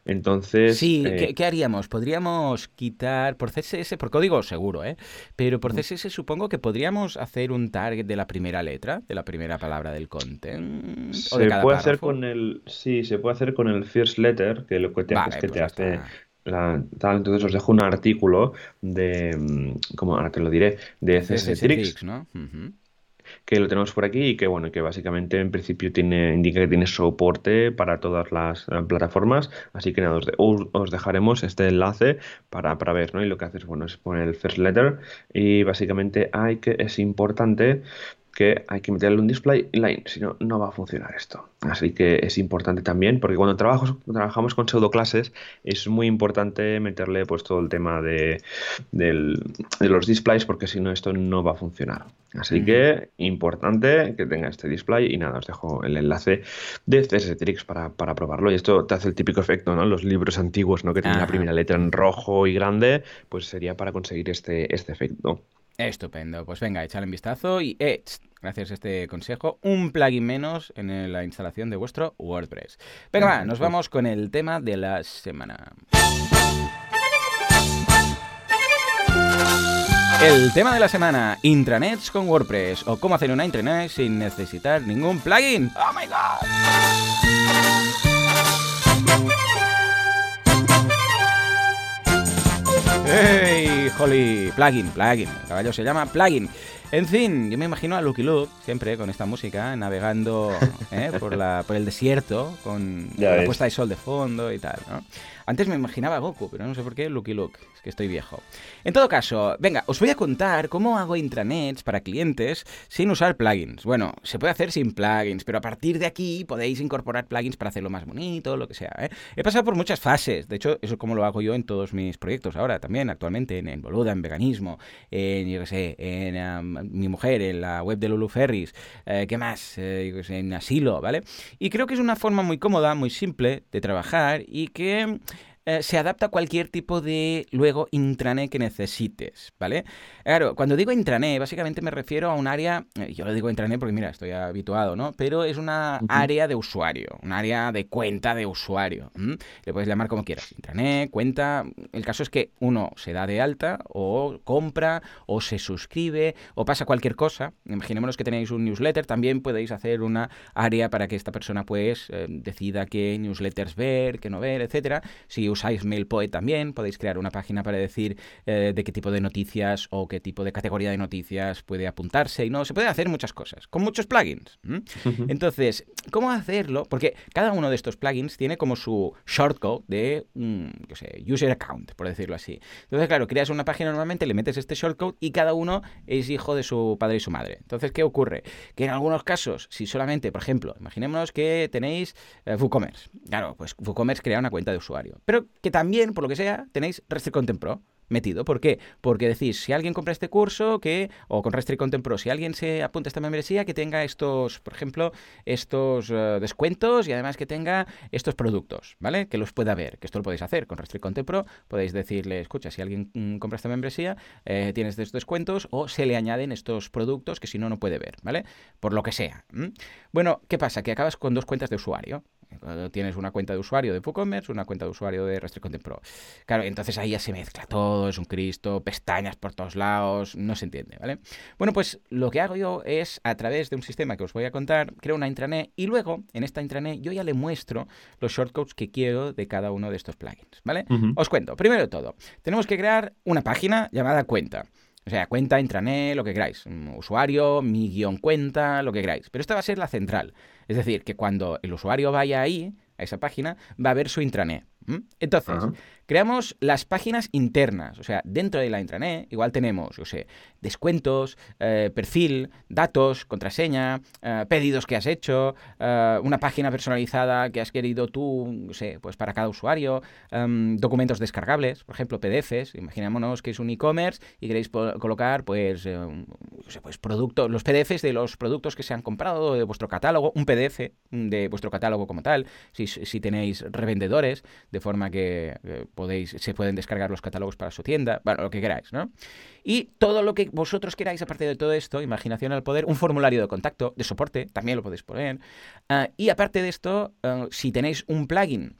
S2: Entonces.
S1: Sí, eh, ¿qué, haríamos? Podríamos quitar por CSS, por código seguro, ¿eh? Pero por CSS supongo que podríamos hacer un target de la primera letra, de la primera palabra del content.
S2: Se puede hacer con el. Sí, se puede hacer con el first letter, que lo que te es que pues te hace. La, entonces os dejo un artículo de, mm, como ahora te lo diré, de CSS Tricks, ¿no? Que lo tenemos por aquí y que bueno, que básicamente en principio tiene, indica que tiene soporte para todas las eh, plataformas, así que nada, os, dejaremos este enlace para, para, ver, ¿no? Y lo que haces, bueno, es poner el first letter y básicamente hay que, es importante que hay que meterle un display line, si no, no va a funcionar esto. Así que es importante también, porque cuando trabajamos con pseudo clases es muy importante meterle pues todo el tema de, los displays, porque si no esto no va a funcionar. Así que importante que tenga este display y nada, os dejo el enlace de CSS para, para probarlo. Y esto te hace el típico efecto, ¿no? Los libros antiguos, ¿no? Que tienen la primera letra en rojo y grande, pues sería para conseguir este, este efecto.
S1: Estupendo. Pues venga, echale un vistazo y eh, gracias a este consejo, un plugin menos en la instalación de vuestro WordPress. Venga, va, nos vamos con el tema de la semana. El tema de la semana, intranets con WordPress o cómo hacer una intranet sin necesitar ningún plugin. ¡Oh my god! ¡Hey! Holly, plugin, plugin. El caballo se llama plugin. En fin, yo me imagino a Lucky Luke, siempre con esta música, navegando (laughs) ¿eh? por, la, por el desierto, con, con la puesta de sol de fondo y tal, ¿no? Antes me imaginaba a Goku, pero no sé por qué Lucky Luke, es que estoy viejo. En todo caso, venga, os voy a contar cómo hago intranets para clientes sin usar plugins. Bueno, se puede hacer sin plugins, pero a partir de aquí podéis incorporar plugins para hacerlo más bonito, lo que sea. ¿eh? He pasado por muchas fases, de hecho, eso es como lo hago yo en todos mis proyectos ahora también, actualmente, en, Boluda, en veganismo, en, yo qué sé, en mi mujer, en la web de Lulu Ferris, eh, ¿qué más? Eh, en Asilo, ¿vale? Y creo que es una forma muy cómoda, muy simple de trabajar y que eh, se adapta a cualquier tipo de, luego, intranet que necesites, ¿vale? Claro, cuando digo intranet, básicamente me refiero a un área, eh, yo lo digo intranet porque, mira, estoy habituado, ¿no? Pero es una área de usuario, un área de cuenta de usuario. Le puedes llamar como quieras, intranet, cuenta. El caso es que uno se da de alta o compra o se suscribe o pasa cualquier cosa. Imaginémonos que tenéis un newsletter, también podéis hacer una área para que esta persona pues eh, decida qué newsletters ver, qué no ver, etcétera. Si usáis MailPoet también, podéis crear una página para decir eh, de qué tipo de noticias o qué tipo de categoría de noticias puede apuntarse y no, se puede hacer muchas cosas, con muchos plugins. Entonces, ¿cómo hacerlo? Porque cada uno de estos plugins tiene como su shortcode de, yo sé, user account, por decirlo así. Entonces, claro, creas una página normalmente, le metes este shortcode y cada uno es hijo de su padre y su madre. Entonces, ¿qué ocurre? Que en algunos casos, si solamente, por ejemplo, imaginémonos que tenéis eh, WooCommerce. Claro, pues WooCommerce crea una cuenta de usuario. Pero que también, por lo que sea, tenéis Restrict Content Pro metido. ¿Por qué? Porque decís, si alguien compra este curso, que, o con Restrict Content Pro, si alguien se apunta a esta membresía, que tenga estos, por ejemplo, estos eh, descuentos y además que tenga estos productos, ¿vale? Que los pueda ver, que esto lo podéis hacer con Restrict Content Pro, podéis decirle, escucha, si alguien mm, compra esta membresía, eh, tienes estos descuentos o se le añaden estos productos que si no, no puede ver, ¿vale? Por lo que sea. Bueno, ¿qué pasa? Que acabas con dos cuentas de usuario. Tienes una cuenta de usuario de WooCommerce, una cuenta de usuario de Restrict Content Pro. Claro, entonces ahí ya se mezcla todo, es un Cristo, pestañas por todos lados, no se entiende, ¿vale? Bueno, pues lo que hago yo es, a través de un sistema que os voy a contar, creo una intranet y luego en esta intranet yo ya le muestro los shortcodes que quiero de cada uno de estos plugins, ¿vale? Os cuento. Primero de todo, tenemos que crear una página llamada cuenta. O sea, cuenta, intranet, lo que queráis. Usuario, mi guion cuenta, lo que queráis. Pero esta va a ser la central. Es decir, que cuando el usuario vaya ahí, a esa página, va a ver su intranet. Entonces, creamos las páginas internas. O sea, dentro de la intranet, igual tenemos, yo sé, descuentos, eh, perfil, datos, contraseña, eh, pedidos que has hecho, eh, una página personalizada que has querido tú, sé, pues para cada usuario, em, documentos descargables, por ejemplo, PDFs. Imaginémonos que es un e-commerce y queréis colocar, pues, sé, pues productos, los PDFs de los productos que se han comprado de vuestro catálogo, un PDF de vuestro catálogo como tal, si, si tenéis revendedores, de forma que podéis, se pueden descargar los catálogos para su tienda, bueno, lo que queráis, ¿no? Y todo lo que vosotros queráis, aparte de todo esto, imaginación al poder, un formulario de contacto, de soporte, también lo podéis poner. Ah, y aparte de esto, ah, si tenéis un plugin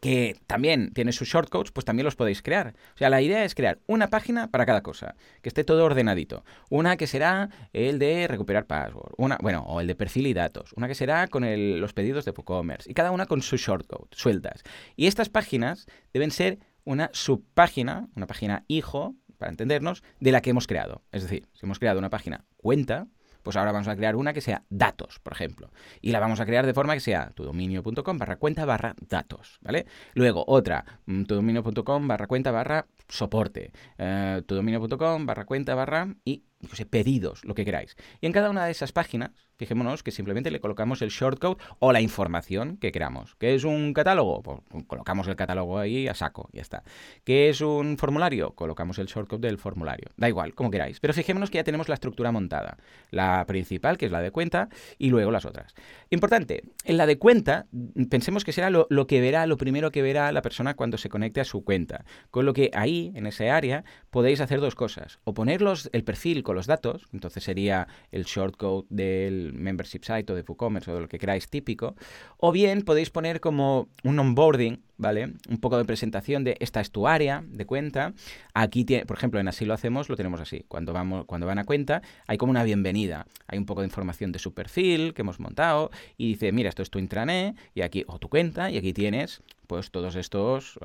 S1: que también tiene sus shortcodes, pues también los podéis crear. O sea, la idea es crear una página para cada cosa, que esté todo ordenadito. Una que será el de recuperar password, una, bueno, o el de perfil y datos, una que será con los pedidos de WooCommerce, y cada una con su shortcode, sueltas. Y estas páginas deben ser una subpágina, una página hijo, para entendernos, de la que hemos creado. Es decir, si hemos creado una página cuenta, pues ahora vamos a crear una que sea datos, por ejemplo. Y la vamos a crear de forma que sea tudominio.com barra cuenta barra datos, ¿vale? Luego otra, mm, tudominio.com barra cuenta barra soporte, eh, tudominio.com barra cuenta barra y no sé, pedidos, lo que queráis. Y en cada una de esas páginas, fijémonos que simplemente le colocamos el shortcode o la información que queramos. ¿Qué es un catálogo? Pues colocamos el catálogo ahí a saco, ya está. ¿Qué es un formulario? Colocamos el shortcode del formulario. Da igual, como queráis. Pero fijémonos que ya tenemos la estructura montada. La principal, que es la de cuenta, y luego las otras. Importante, en la de cuenta, pensemos que será lo, que verá, lo primero que verá la persona cuando se conecte a su cuenta. Con lo que ahí, en ese área, podéis hacer dos cosas. O poner el perfil los datos, entonces sería el shortcode del membership site o de WooCommerce o de lo que queráis típico, o bien podéis poner como un onboarding, ¿vale? Un poco de presentación de esta es tu área de cuenta. Aquí, tiene, por ejemplo, en Así lo hacemos, lo tenemos así. Cuando, vamos, cuando van a cuenta, hay como una bienvenida. Hay un poco de información de su perfil que hemos montado y dice, mira, esto es tu intranet y aquí, o tu cuenta, y aquí tienes pues todos estos,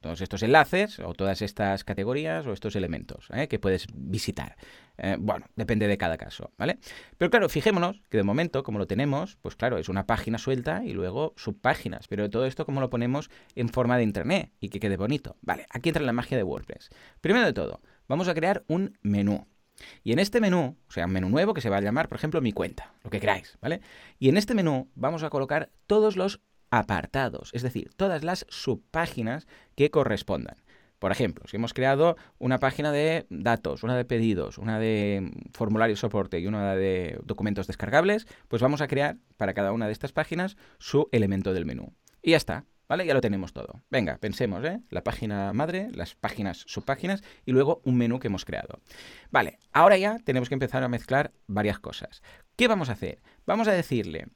S1: todos estos enlaces o todas estas categorías o estos elementos ¿eh? que puedes visitar. Eh, bueno, depende de cada caso, ¿vale? Pero claro, fijémonos que de momento, como lo tenemos, pues claro, es una página suelta y luego subpáginas. Pero todo esto, ¿cómo lo ponemos en forma de internet y que quede bonito? Vale, aquí entra la magia de WordPress. Primero de todo, vamos a crear un menú. Y en este menú, o sea, un menú nuevo que se va a llamar, por ejemplo, mi cuenta, lo que queráis, ¿vale? Y en este menú vamos a colocar todos los apartados, es decir, todas las subpáginas que correspondan. Por ejemplo, si hemos creado una página de datos, una de pedidos, una de formulario de soporte y una de documentos descargables, pues vamos a crear para cada una de estas páginas su elemento del menú. Y ya está, ¿vale? Ya lo tenemos todo. Venga, pensemos, ¿eh? La página madre, las páginas, subpáginas y luego un menú que hemos creado. Vale, ahora ya tenemos que empezar a mezclar varias cosas. ¿Qué vamos a hacer? Vamos a decirle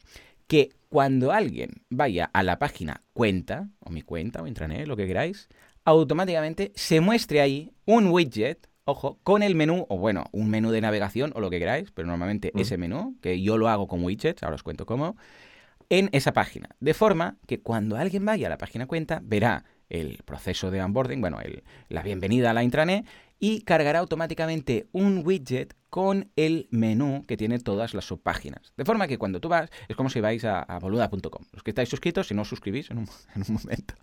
S1: que cuando alguien vaya a la página cuenta, o mi cuenta, o intranet, lo que queráis, automáticamente se muestre ahí un widget, ojo, con el menú, o bueno, un menú de navegación o lo que queráis, pero normalmente mm. ese menú, que yo lo hago con widgets, ahora os cuento cómo, en esa página. De forma que cuando alguien vaya a la página cuenta, verá el proceso de onboarding, bueno, el, la bienvenida a la intranet y cargará automáticamente un widget con el menú que tiene todas las subpáginas. De forma que cuando tú vas, es como si vais a, boluda.com. Los que estáis suscritos, si no os suscribís en un, (laughs) momento,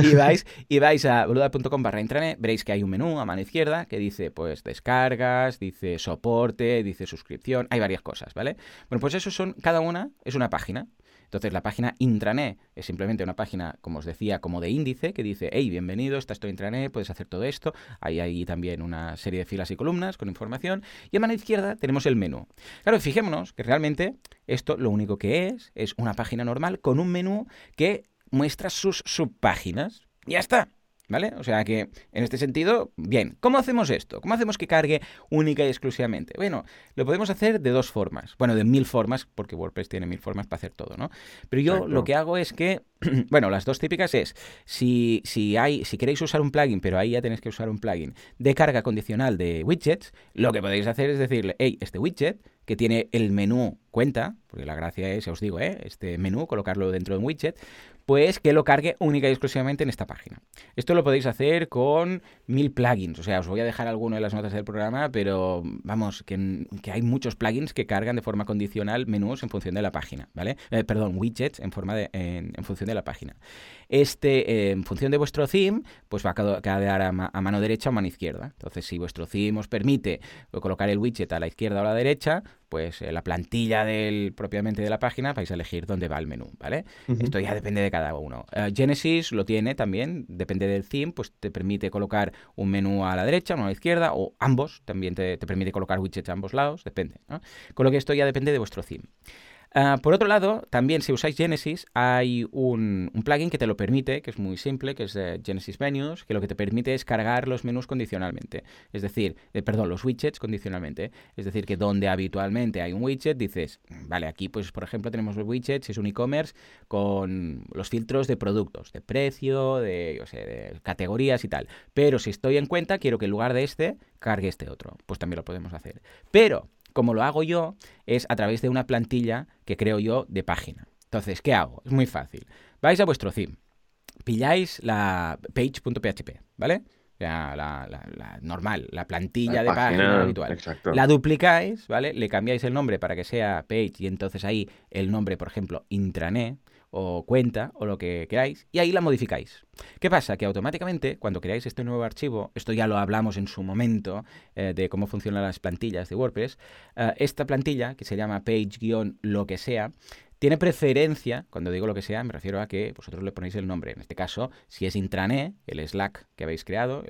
S1: y (laughs) vais, y vais a boluda.com barra intranet, veréis que hay un menú a mano izquierda que dice pues descargas, dice soporte, dice suscripción, hay varias cosas, ¿vale? Bueno, pues eso son, cada una es una página. Entonces la página intranet es simplemente una página, como os decía, como de índice, que dice, hey, bienvenido, estás tu intranet, puedes hacer todo esto. Hay ahí también una serie de filas y columnas con información. Y a mano izquierda tenemos el menú. Claro, fijémonos que realmente esto lo único que es es una página normal con un menú que muestra sus subpáginas. Ya está. ¿Vale? O sea que en este sentido, bien. ¿Cómo hacemos esto? ¿Cómo hacemos que cargue única y exclusivamente? Bueno, lo podemos hacer de dos formas. Bueno, de mil formas, porque WordPress tiene mil formas para hacer todo, ¿no? Pero yo lo que hago es que, (clears throat) bueno, las dos típicas es, si, si, hay, si queréis usar un plugin, pero ahí ya tenéis que usar un plugin de carga condicional de widgets, lo que podéis hacer es decirle, hey, este widget que tiene el menú cuenta, porque la gracia es, os digo, ¿eh? este menú, colocarlo dentro de un widget, pues que lo cargue única y exclusivamente en esta página. Esto lo podéis hacer con mil plugins, o sea, os voy a dejar alguno de las notas del programa, pero vamos, que, hay muchos plugins que cargan de forma condicional menús en función de la página, ¿vale? Eh, perdón, widgets en, forma de, en, función de la página. Este, eh, en función de vuestro theme, pues va a quedar a, mano derecha o mano izquierda. Entonces, si vuestro theme os permite colocar el widget a la izquierda o a la derecha, pues eh, la plantilla del propiamente de la página vais a elegir dónde va el menú, ¿vale? Esto ya depende de cada uno. Eh, Genesis lo tiene también, depende del theme, pues te permite colocar un menú a la derecha, uno a la izquierda, o ambos, también te, permite colocar widgets a ambos lados, depende. Con lo que esto ya depende de vuestro theme. Ah, por otro lado, también si usáis Genesis, hay un, plugin que te lo permite, que es muy simple, que es Genesis Menus, que lo que te permite es cargar los menús condicionalmente. Es decir, eh, perdón, los widgets condicionalmente. Es decir, que donde habitualmente hay un widget, dices, vale, aquí pues por ejemplo tenemos los widgets, es un e-commerce con los filtros de productos, de precio, de categorías y tal. Pero si estoy en cuenta, quiero que en lugar de este, cargue este otro. Pues también lo podemos hacer. Pero como lo hago yo, es a través de una plantilla que creo yo de página. Entonces, ¿qué hago? Es muy fácil. Vais a vuestro theme, pilláis la page.php, ¿vale? La, la, normal, la plantilla de página, habitual. La duplicáis, ¿vale? Le cambiáis el nombre para que sea page y entonces ahí el nombre, por ejemplo, intranet o cuenta o lo que queráis y ahí la modificáis. ¿Qué pasa? Que automáticamente cuando creáis este nuevo archivo, esto ya lo hablamos en su momento eh, de cómo funcionan las plantillas de WordPress, eh, esta plantilla que se llama page-lo que sea, tiene preferencia, cuando digo lo que sea, me refiero a que vosotros le ponéis el nombre. En este caso, si es intranet, el Slack que habéis creado,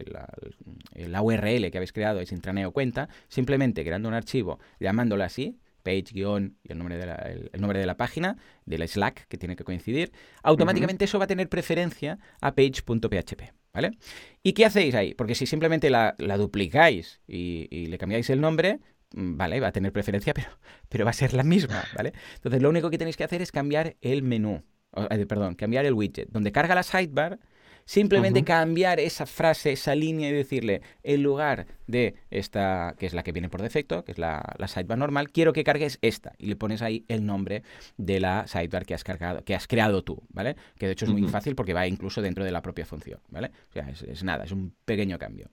S1: la URL que habéis creado es intranet o cuenta, simplemente creando un archivo llamándola así, page guion y el nombre, de la, el, nombre de la página, del Slack que tiene que coincidir, automáticamente eso va a tener preferencia a page.php. ¿Vale? ¿Y qué hacéis ahí? Porque si simplemente la, duplicáis y, le cambiáis el nombre, mm, ¿vale? Va a tener preferencia, (laughs) pero, pero va a ser la misma, ¿vale? Entonces, lo único que tenéis que hacer es cambiar el menú, eh, perdón, cambiar el widget. Donde carga la sidebar, Simplemente cambiar esa frase, esa línea y decirle, en lugar de esta, que es la que viene por defecto, que es la, la sidebar normal, quiero que cargues esta. Y le pones ahí el nombre de la sidebar que has cargado, que has creado tú, ¿vale? Que de hecho es muy fácil porque va incluso dentro de la propia función, ¿vale? O sea, es nada, es un pequeño cambio.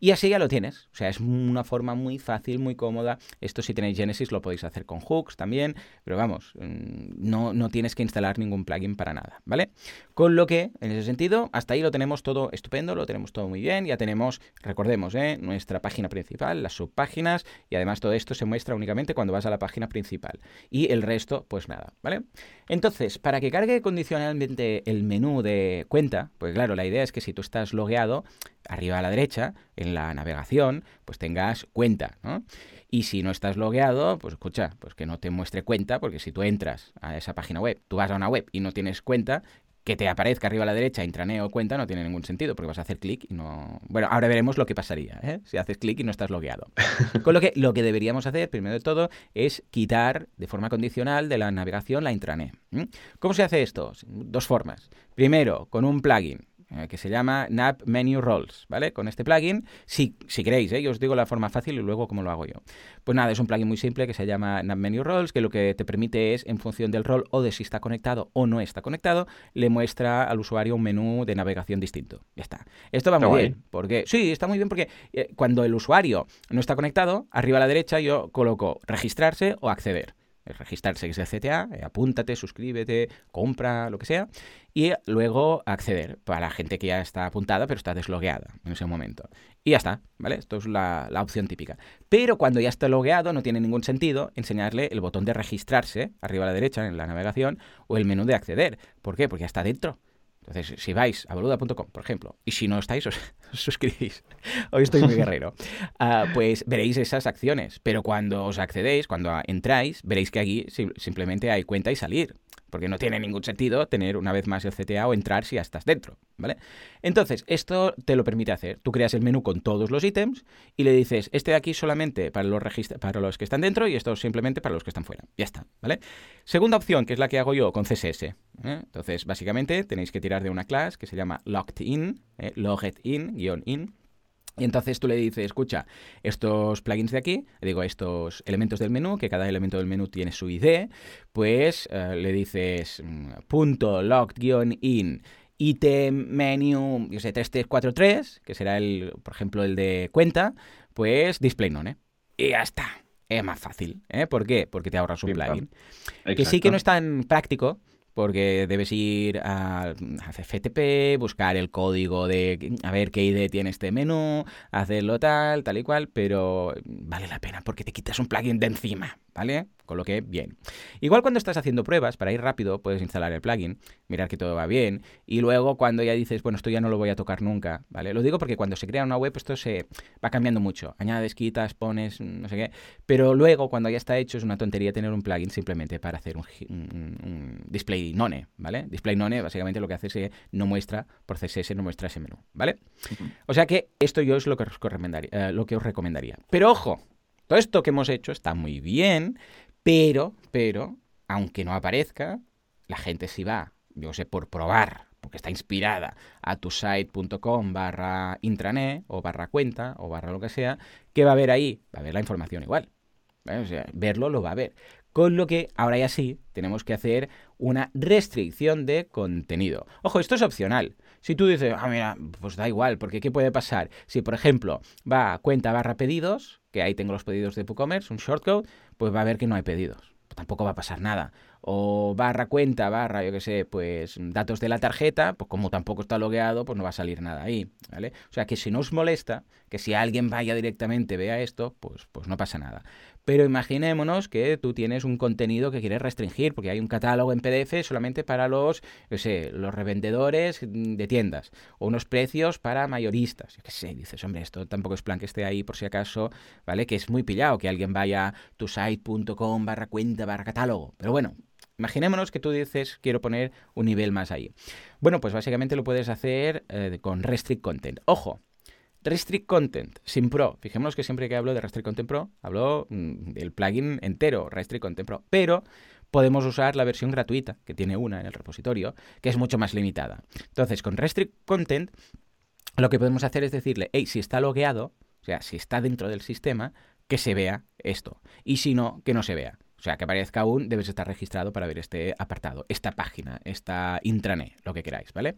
S1: Y así ya lo tienes. O sea, es una forma muy fácil, muy cómoda. Esto si tenéis Genesis lo podéis hacer con hooks también, pero vamos, mm, no, no tienes que instalar ningún plugin para nada, ¿vale? Con lo que, en ese sentido, hasta ahí lo tenemos todo estupendo, lo tenemos todo muy bien. Ya tenemos, recordemos, ¿eh? nuestra página principal, las subpáginas, y además todo esto se muestra únicamente cuando vas a la página principal. Y el resto, pues nada, ¿vale? Entonces, para que cargue condicionalmente el menú de cuenta, pues claro, la idea es que si tú estás logueado, arriba a la derecha, en la navegación, pues tengas cuenta, ¿no? Y si no estás logueado, pues escucha, pues que no te muestre cuenta, porque si tú entras a esa página web, tú vas a una web y no tienes cuenta, que te aparezca arriba a la derecha intranet o cuenta no tiene ningún sentido, porque vas a hacer clic y no... Bueno, ahora veremos lo que pasaría, ¿eh? si haces clic y no estás logueado. (laughs) Con lo que lo que deberíamos hacer, primero de todo, es quitar de forma condicional de la navegación la intranet. ¿Cómo se hace esto? Dos formas. Primero, con un plugin eh, que se llama NAP Menu Roles, ¿vale? Con este plugin, si, si queréis, ¿eh? yo os digo la forma fácil y luego cómo lo hago yo. Pues nada, es un plugin muy simple que se llama NAP Menu Roles, que lo que te permite es, en función del rol o de si está conectado o no está conectado, le muestra al usuario un menú de navegación distinto. Ya está. Esto va muy bien, porque sí, está muy bien porque eh, cuando el usuario no está conectado, arriba a la derecha yo coloco registrarse o acceder registrarse que es el CTA, eh, apúntate, suscríbete, compra, lo que sea, y luego acceder para la gente que ya está apuntada pero está deslogueada en ese momento. Y ya está, ¿vale? Esto es la, la opción típica. Pero cuando ya está logueado no tiene ningún sentido enseñarle el botón de registrarse arriba a la derecha en la navegación o el menú de acceder. ¿Por qué? Porque ya está dentro. Entonces, si vais a boluda.com, por ejemplo, y si no estáis, os, (laughs) suscribís. Hoy estoy muy guerrero. (laughs) Ah, pues veréis esas acciones. Pero cuando os accedéis, cuando entráis, veréis que aquí simplemente hay cuenta y salir porque no tiene ningún sentido tener una vez más el CTA o entrar si ya estás dentro, ¿vale? Entonces, esto te lo permite hacer. Tú creas el menú con todos los ítems y le dices, este de aquí solamente para los, para los que están dentro y esto simplemente para los que están fuera. Ya está, ¿vale? Segunda opción, que es la que hago yo con CSS. ¿eh? Entonces, básicamente, tenéis que tirar de una clase que se llama logged in, ¿eh? logged in, guion in, y entonces tú le dices, escucha, estos plugins de aquí, digo, estos elementos del menú, que cada elemento del menú tiene su ID, pues eh, le dices mm, punto logged-in item menu, yo sé, 3343, que será el, por ejemplo, el de cuenta, pues display none. Y ya está. Es más fácil. ¿eh? ¿Por qué? Porque te ahorras un plugin. Que sí que no es tan práctico, porque debes ir a, FTP, buscar el código de a ver qué ID tiene este menú, hacerlo tal, tal y cual, pero vale la pena porque te quitas un plugin de encima, ¿vale? Con lo que, bien. Igual cuando estás haciendo pruebas, para ir rápido, puedes instalar el plugin, mirar que todo va bien, y luego cuando ya dices, bueno, esto ya no lo voy a tocar nunca, ¿vale? Lo digo porque cuando se crea una web esto se va cambiando mucho. Añades, quitas, pones, no sé qué. Pero luego, cuando ya está hecho, es una tontería tener un plugin simplemente para hacer un, display none, ¿vale? Display none, básicamente lo que hace es que no muestra, por CSS, no muestra ese menú, ¿vale? O sea que esto yo es lo que os recomendaría, eh, lo que os recomendaría. Pero ojo, todo esto que hemos hecho está muy bien, pero, pero, aunque no aparezca, la gente si va, yo sé, por probar, porque está inspirada a tu site.com barra intranet o barra cuenta o barra lo que sea, ¿qué va a ver ahí? Va a ver la información igual. Verlo lo va a ver. Con lo que ahora ya sí tenemos que hacer una restricción de contenido. Ojo, esto es opcional. Si tú dices, ah, mira, pues da igual, porque ¿qué puede pasar? Si, por ejemplo, va a cuenta barra pedidos, que ahí tengo los pedidos de WooCommerce, un shortcode, pues va a ver que no hay pedidos. tampoco va a pasar nada. O barra cuenta, barra, yo qué sé, pues datos de la tarjeta, pues como tampoco está logueado, pues no va a salir nada ahí, ¿vale? O sea que si no os molesta, que si alguien vaya directamente vea esto, pues, pues no pasa nada. Pero imaginémonos que tú tienes un contenido que quieres restringir, porque hay un catálogo en PDF solamente para los, sé, los revendedores de tiendas, o unos precios para mayoristas. Yo qué sé, dices, hombre, esto tampoco es plan que esté ahí por si acaso, ¿vale? Que es muy pillado que alguien vaya a tusite.com barra cuenta barra catálogo. Pero bueno, Imaginémonos que tú dices, quiero poner un nivel más ahí. Bueno, pues básicamente lo puedes hacer eh, con restrict content. Ojo, Restrict Content sin Pro. Fijémonos que siempre que hablo de Restrict Content Pro, hablo mm, del plugin entero, Restrict Content Pro. Pero podemos usar la versión gratuita, que tiene una en el repositorio, que es mucho más limitada. Entonces, con Restrict Content, lo que podemos hacer es decirle, hey, si está logueado, o sea, si está dentro del sistema, que se vea esto. Y si no, que no se vea. O sea, que aparezca aún, debes estar registrado para ver este apartado, esta página, esta intranet, lo que queráis, ¿vale?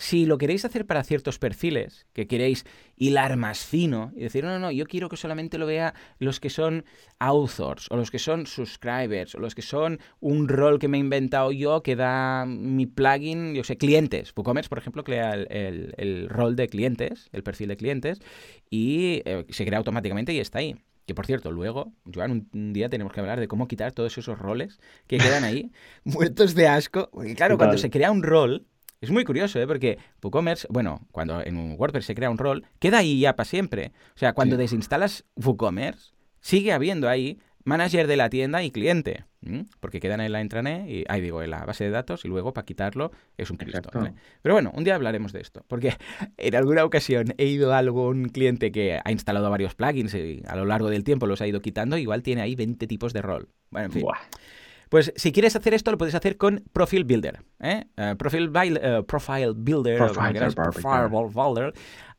S1: Si lo queréis hacer para ciertos perfiles, que queréis hilar más fino y decir, no, no, no, yo quiero que solamente lo vea los que son authors, o los que son subscribers, o los que son un rol que me he inventado yo que da mi plugin, yo sé, clientes. WooCommerce, por ejemplo, crea el, rol de clientes, el perfil de clientes, y eh, se crea automáticamente y está ahí. Que por cierto, luego, Joan, un día tenemos que hablar de cómo quitar todos esos roles que quedan ahí, (laughs) muertos de asco. Porque claro, cuando se crea un rol, es muy curioso, ¿eh? Porque WooCommerce, bueno, cuando en un WordPress se crea un rol, queda ahí ya para siempre. O sea, cuando desinstalas WooCommerce, sigue habiendo ahí manager de la tienda y cliente, porque quedan en la intranet, y ahí digo, en la base de datos, y luego para quitarlo es un Cristo. Pero bueno, un día hablaremos de esto, porque (laughs) en alguna ocasión he ido a algún cliente que ha instalado varios plugins y a lo largo del tiempo los ha ido quitando, igual tiene ahí 20 tipos de rol. Bueno, en fin. Pues si quieres hacer esto, lo puedes hacer con Profile Builder. ¿eh? Uh, profile, uh, profile Builder, Profile, Profile Builder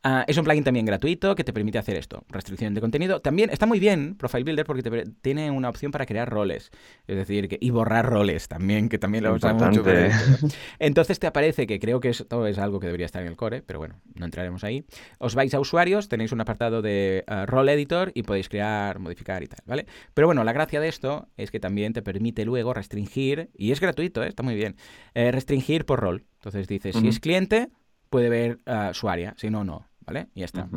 S1: Ah, es un plugin también gratuito que te permite hacer esto, restricción de contenido. También está muy bien Profile Builder porque te, tiene una opción para crear roles, es decir, que, y borrar roles también, que también lo usamos mucho. (laughs) Entonces te aparece que creo que esto es algo que debería estar en el core, pero bueno, no entraremos ahí. Os vais a usuarios, tenéis un apartado de uh, role editor y podéis crear, modificar y tal, ¿vale? Pero bueno, la gracia de esto es que también te permite luego restringir, y es gratuito, ¿eh? está muy bien, eh, restringir por rol. Entonces dices, si es cliente, puede ver uh, su área, si no, no. ¿Vale? Y ya está.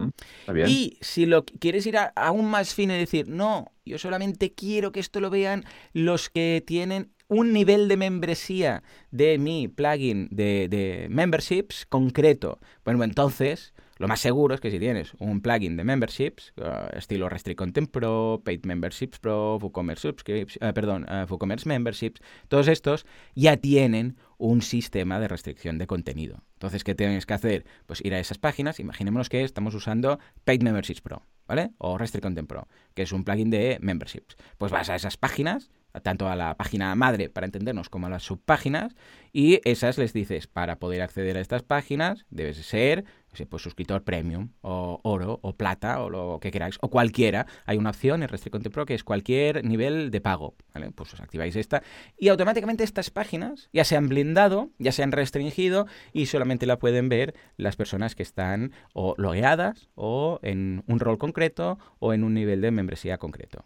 S1: Y si lo quieres ir aún más fino y decir, no, yo solamente quiero que esto lo vean los que tienen un nivel de membresía de mi plugin de, de memberships concreto. Bueno, entonces lo más seguro es que si tienes un plugin de memberships, uh, estilo Restrict Content Pro, Paid Memberships Pro, WooCommerce Subscripts, uh, perdón, uh, WooCommerce Memberships, todos estos ya tienen un sistema de restricción de contenido. Entonces, ¿qué tienes que hacer? Pues ir a esas páginas, imaginémonos que estamos usando Paid Memberships Pro, ¿vale? O Restrict Content Pro, que es un plugin de memberships. Pues vas a esas páginas, tanto a la página madre, para entendernos, como a las subpáginas, y esas les dices, para poder acceder a estas páginas, debes ser pues suscriptor premium o oro o plata o lo que queráis o cualquiera. Hay una opción en Restrict Pro que es cualquier nivel de pago. Pues os activáis esta y automáticamente estas páginas ya se han blindado, ya se han restringido y solamente la pueden ver las personas que están o logueadas o en un rol concreto o en un nivel de membresía concreto.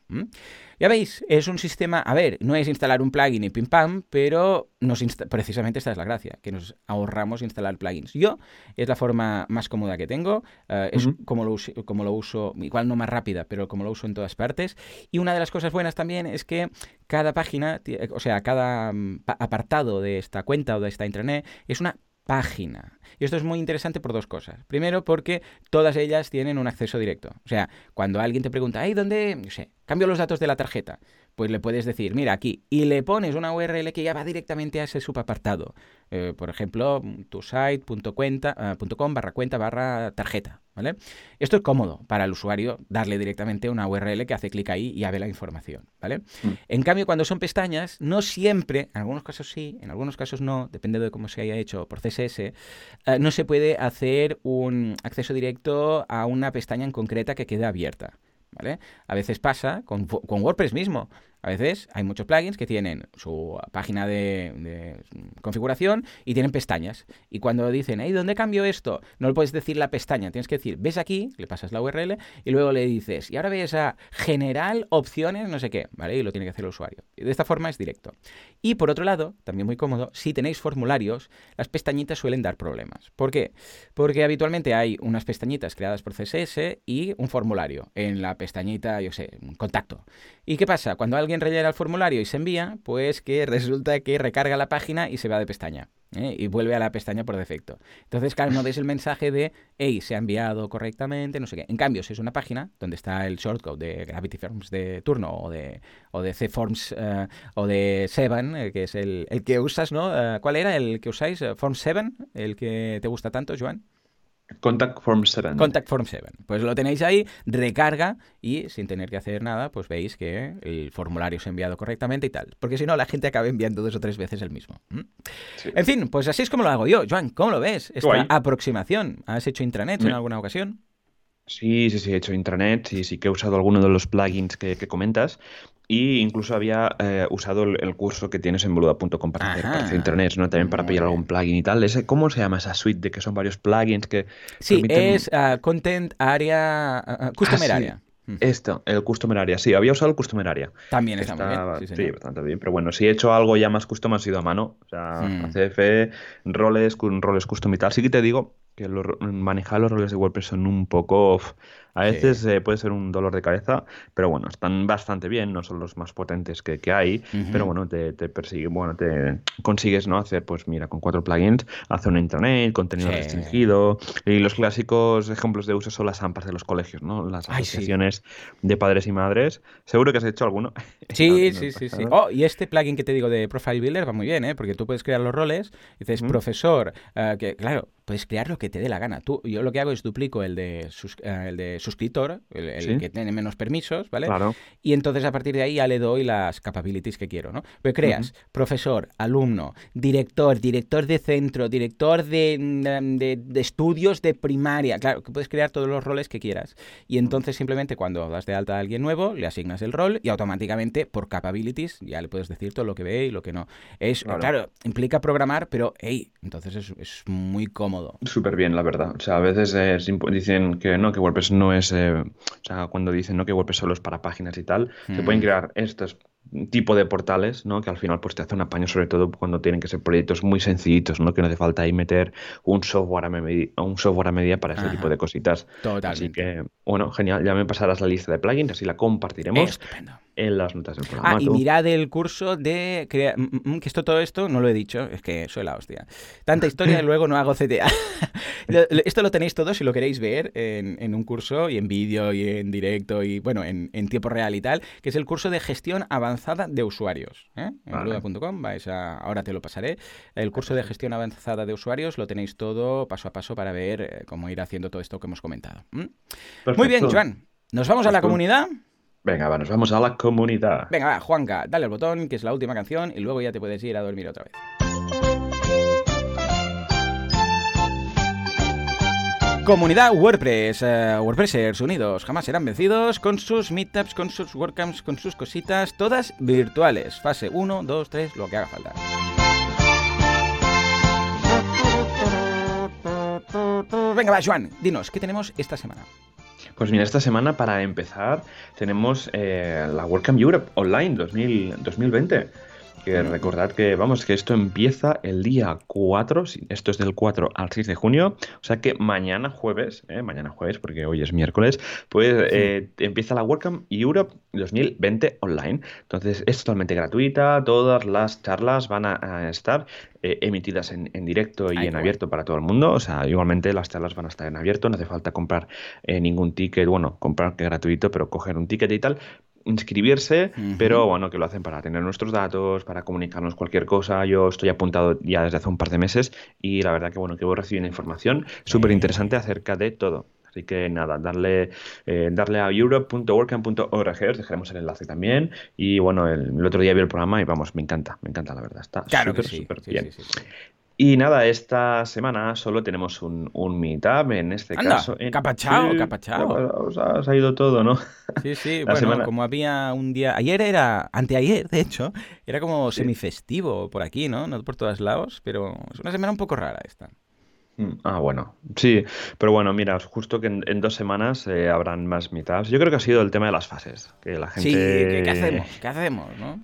S1: Ya veis, es un sistema, a ver, no es instalar un plugin y pim pam, pero nos precisamente esta es la gracia, que nos ahorramos instalar plugins. Yo es la forma más cómoda que tengo, eh, es como, lo uso, como lo uso, igual no más rápida, pero como lo uso en todas partes. Y una de las cosas buenas también es que cada página, o sea, cada mm, apartado de esta cuenta o de esta intranet es una página. Y esto es muy interesante por dos cosas. Primero, porque todas ellas tienen un acceso directo. O sea, cuando alguien te pregunta, ¿ay, dónde? No sé, cambio los datos de la tarjeta pues le puedes decir, mira aquí, y le pones una URL que ya va directamente a ese subapartado. Eh, por ejemplo, tusite.com barra cuenta barra tarjeta. ¿vale? Esto es cómodo para el usuario darle directamente una URL que hace clic ahí y ya ve la información. ¿vale? Mm. En cambio, cuando son pestañas, no siempre, en algunos casos sí, en algunos casos no, depende de cómo se haya hecho por CSS, eh, no se puede hacer un acceso directo a una pestaña en concreta que quede abierta. ¿Vale? A veces pasa con, con WordPress mismo. A veces hay muchos plugins que tienen su página de, configuración y tienen pestañas. Y cuando dicen, hey, ¿dónde cambio esto? No le puedes decir la pestaña, tienes que decir, ves aquí, le pasas la URL y luego le dices, y ahora ves a general opciones, no sé qué, ¿vale? Y lo tiene que hacer el usuario. Y de esta forma es directo. Y por otro lado, también muy cómodo, si tenéis formularios, las pestañitas suelen dar problemas. ¿Por qué? Porque habitualmente hay unas pestañitas creadas por CSS y un formulario en la pestañita, yo sé, contacto. ¿Y qué pasa? Cuando alguien alguien rellena el formulario y se envía, pues que (laughs) resulta que recarga la página y se va de pestaña. ¿eh? Y vuelve a la pestaña por defecto. Entonces, claro, no des el mensaje de, hey, se ha enviado correctamente, no sé qué. En cambio, si es una página donde está el shortcode de Gravity Forms de turno o de, o de C-Forms eh, o de Seven, eh, que es el, el, que usas, ¿no? ¿Cuál era el que usáis? ¿Forms 7? ¿El que te gusta tanto, Joan?
S2: Contact Form 7.
S1: Contact Form 7. Pues lo tenéis ahí, recarga y sin tener que hacer nada, pues veis que el formulario se ha enviado correctamente y tal. Porque si no, la gente acaba enviando dos o tres veces el mismo. En fin, pues así es como lo hago yo. Joan, ¿cómo lo ves? Esta aproximación. ¿Has hecho intranet en alguna ocasión?
S2: Sí, sí, sí, he hecho intranet y sí que he usado alguno de los plugins que, comentas. Y incluso había eh, usado el, curso que tienes en boluda.com para hacer, internet, ¿no? También para pillar algún plugin y tal. ¿Ese, ¿Cómo se llama esa suite de que son varios plugins que
S1: Sí, es ah, Content Area, uh, Customer Area.
S2: Esto, el Customer Area. Sí, había usado el Customer Area.
S1: También está, muy bien.
S2: Sí, bastante bien. Pero bueno, si he hecho algo ya más custom ha sido a mano. O sea, hmm. CF, roles, roles custom y tal. Sí que te digo que manejar los roles de WordPress son un poco a veces eh, puede ser un dolor de cabeza, pero bueno, están bastante bien, no son los más potentes que, hay, pero bueno, te, te persigue, bueno, te consigues no hacer, pues mira, con cuatro plugins, hacer un intranet, contenido restringido, y los clásicos ejemplos de uso son las AMPAs de los colegios, ¿no? Las asociaciones de padres y madres. Seguro que has hecho alguno. (laughs)
S1: Sí, sí, sí, sí. Oh, y este plugin que te digo de Profile Builder va muy bien, ¿eh? Porque tú puedes crear los roles, dices profesor, eh, que claro, puedes crear lo que te dé la gana. Tú, yo lo que hago es duplico el de, eh, el de suscriptor, el, que tiene menos permisos, ¿vale? Claro. Y entonces a partir de ahí ya le doy las capabilities que quiero, ¿no? Pero creas profesor, alumno, director, director de centro, director de, estudios de primaria. Claro, que puedes crear todos los roles que quieras. Y entonces simplemente cuando das de alta a alguien nuevo, le asignas el rol y automáticamente por capabilities ya le puedes decir todo lo que ve y lo que no. Es, claro, implica programar, pero, hey, entonces es, es muy cómodo.
S2: Súper bien, la verdad. O sea, a veces dicen que no, que WordPress no es eh, o sea, cuando dicen ¿no? que WordPress solo es para páginas y tal, se pueden mm. crear estos tipo de portales, ¿no? Que al final pues te hace un apaño, sobre todo cuando tienen que ser proyectos muy sencillitos, ¿no? Que no hace falta ahí meter un software a, media, un software a medida para ese tipo de cositas. Totalmente. Así que, bueno, genial. Ya me pasarás la lista de plugins, así la compartiremos. Estupendo en las notas del programa.
S1: Ah, y mirad el curso de... Mm, mm, mm, que esto, todo esto, no lo he dicho, es que soy la hostia. Tanta (laughs) historia y luego no hago CTA. (laughs) esto lo tenéis todo si lo queréis ver en, un curso y en vídeo y en directo y, bueno, en, tiempo real y tal, que es el curso de gestión avanzada de usuarios. ¿eh? En bluda.com, vais a... Ahora te lo pasaré. El curso de gestión avanzada de usuarios lo tenéis todo paso a paso para ver eh, cómo ir haciendo todo esto que hemos comentado. Muy bien, Joan. ¿Nos vamos a la comunidad?
S2: Venga, va, nos vamos a la comunidad.
S1: Venga, va, Juanca, dale el botón, que es la última canción, y luego ya te puedes ir a dormir otra vez. Comunidad WordPress, uh, WordPressers unidos, jamás serán vencidos, con sus meetups, con sus WordCamps, con sus cositas, todas virtuales. Fase 1, 2, 3, lo que haga falta. Venga, va, Joan, dinos, ¿qué tenemos esta semana?
S2: Pues mira, esta semana para empezar tenemos eh, la WordCamp Europe Online 2020. Que recordad que, vamos, que esto empieza el día 4, esto es del 4 al 6 de junio, o sea que mañana jueves, eh, mañana jueves, porque hoy es miércoles, pues eh, empieza la WordCamp Europe 2020 online. Entonces es totalmente gratuita, todas las charlas van a, estar eh, emitidas en, directo y en abierto para todo el mundo, o sea, igualmente las charlas van a estar en abierto, no hace falta comprar ningún ticket, bueno, comprar que gratuito, pero coger un ticket y tal, inscribirse, pero bueno, que lo hacen para tener nuestros datos, para comunicarnos cualquier cosa. Yo estoy apuntado ya desde hace un par de meses y la verdad que bueno, que voy recibiendo información súper interesante acerca de todo. Así que nada, darle, eh, darle a europe.workcamp.org, os dejaremos el enlace también. Y bueno, el, otro día vi el programa y vamos, me encanta, me encanta la verdad. Está súper, súper bien. Y nada, esta semana solo tenemos un, un meetup, en este caso. En...
S1: Capachao, capachao.
S2: Os ha, ido todo, ¿no? (laughs)
S1: Sí, sí, bueno, como había un día. Ayer era, anteayer, de hecho, era como semifestivo por aquí, ¿no? No por todos lados, pero es una semana un poco rara esta.
S2: Mm, ah, bueno, sí, pero bueno, mira, justo que en, dos semanas eh, habrán más meetups. Yo creo que ha sido el tema de las fases, que la gente...
S1: Sí, ¿qué, hacemos? ¿Qué hacemos, no?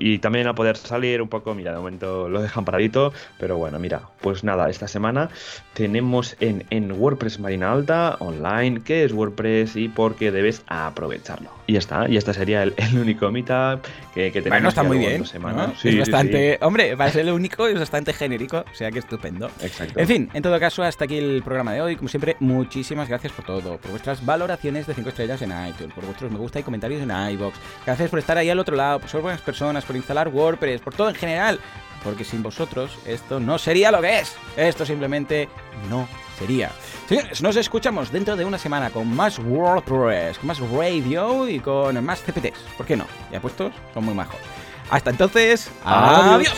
S2: Y también a poder salir un poco, mira, de momento lo dejan paradito, pero bueno, mira, pues nada, esta semana tenemos en, en WordPress Marina Alta online qué es WordPress y por qué debes aprovecharlo. Y ya está, y este sería el, único meetup que, que tenemos.
S1: Bueno, está muy bien. es bastante, hombre, va a ser el único y es bastante genérico, o sea que estupendo. Exacto. En fin, en todo caso, hasta aquí el programa de hoy. Como siempre, muchísimas gracias por todo, por vuestras valoraciones de 5 estrellas en iTunes, por vuestros me gusta y comentarios en iBox. Gracias por estar ahí al otro lado, por ser buenas personas, por instalar WordPress, por todo en general. Porque sin vosotros esto no sería lo que es. Esto simplemente no sería. Señores, nos escuchamos dentro de una semana con más WordPress, con más radio y con más CPTs. ¿Por qué no? Ya puestos, son muy majos. Hasta entonces, adiós.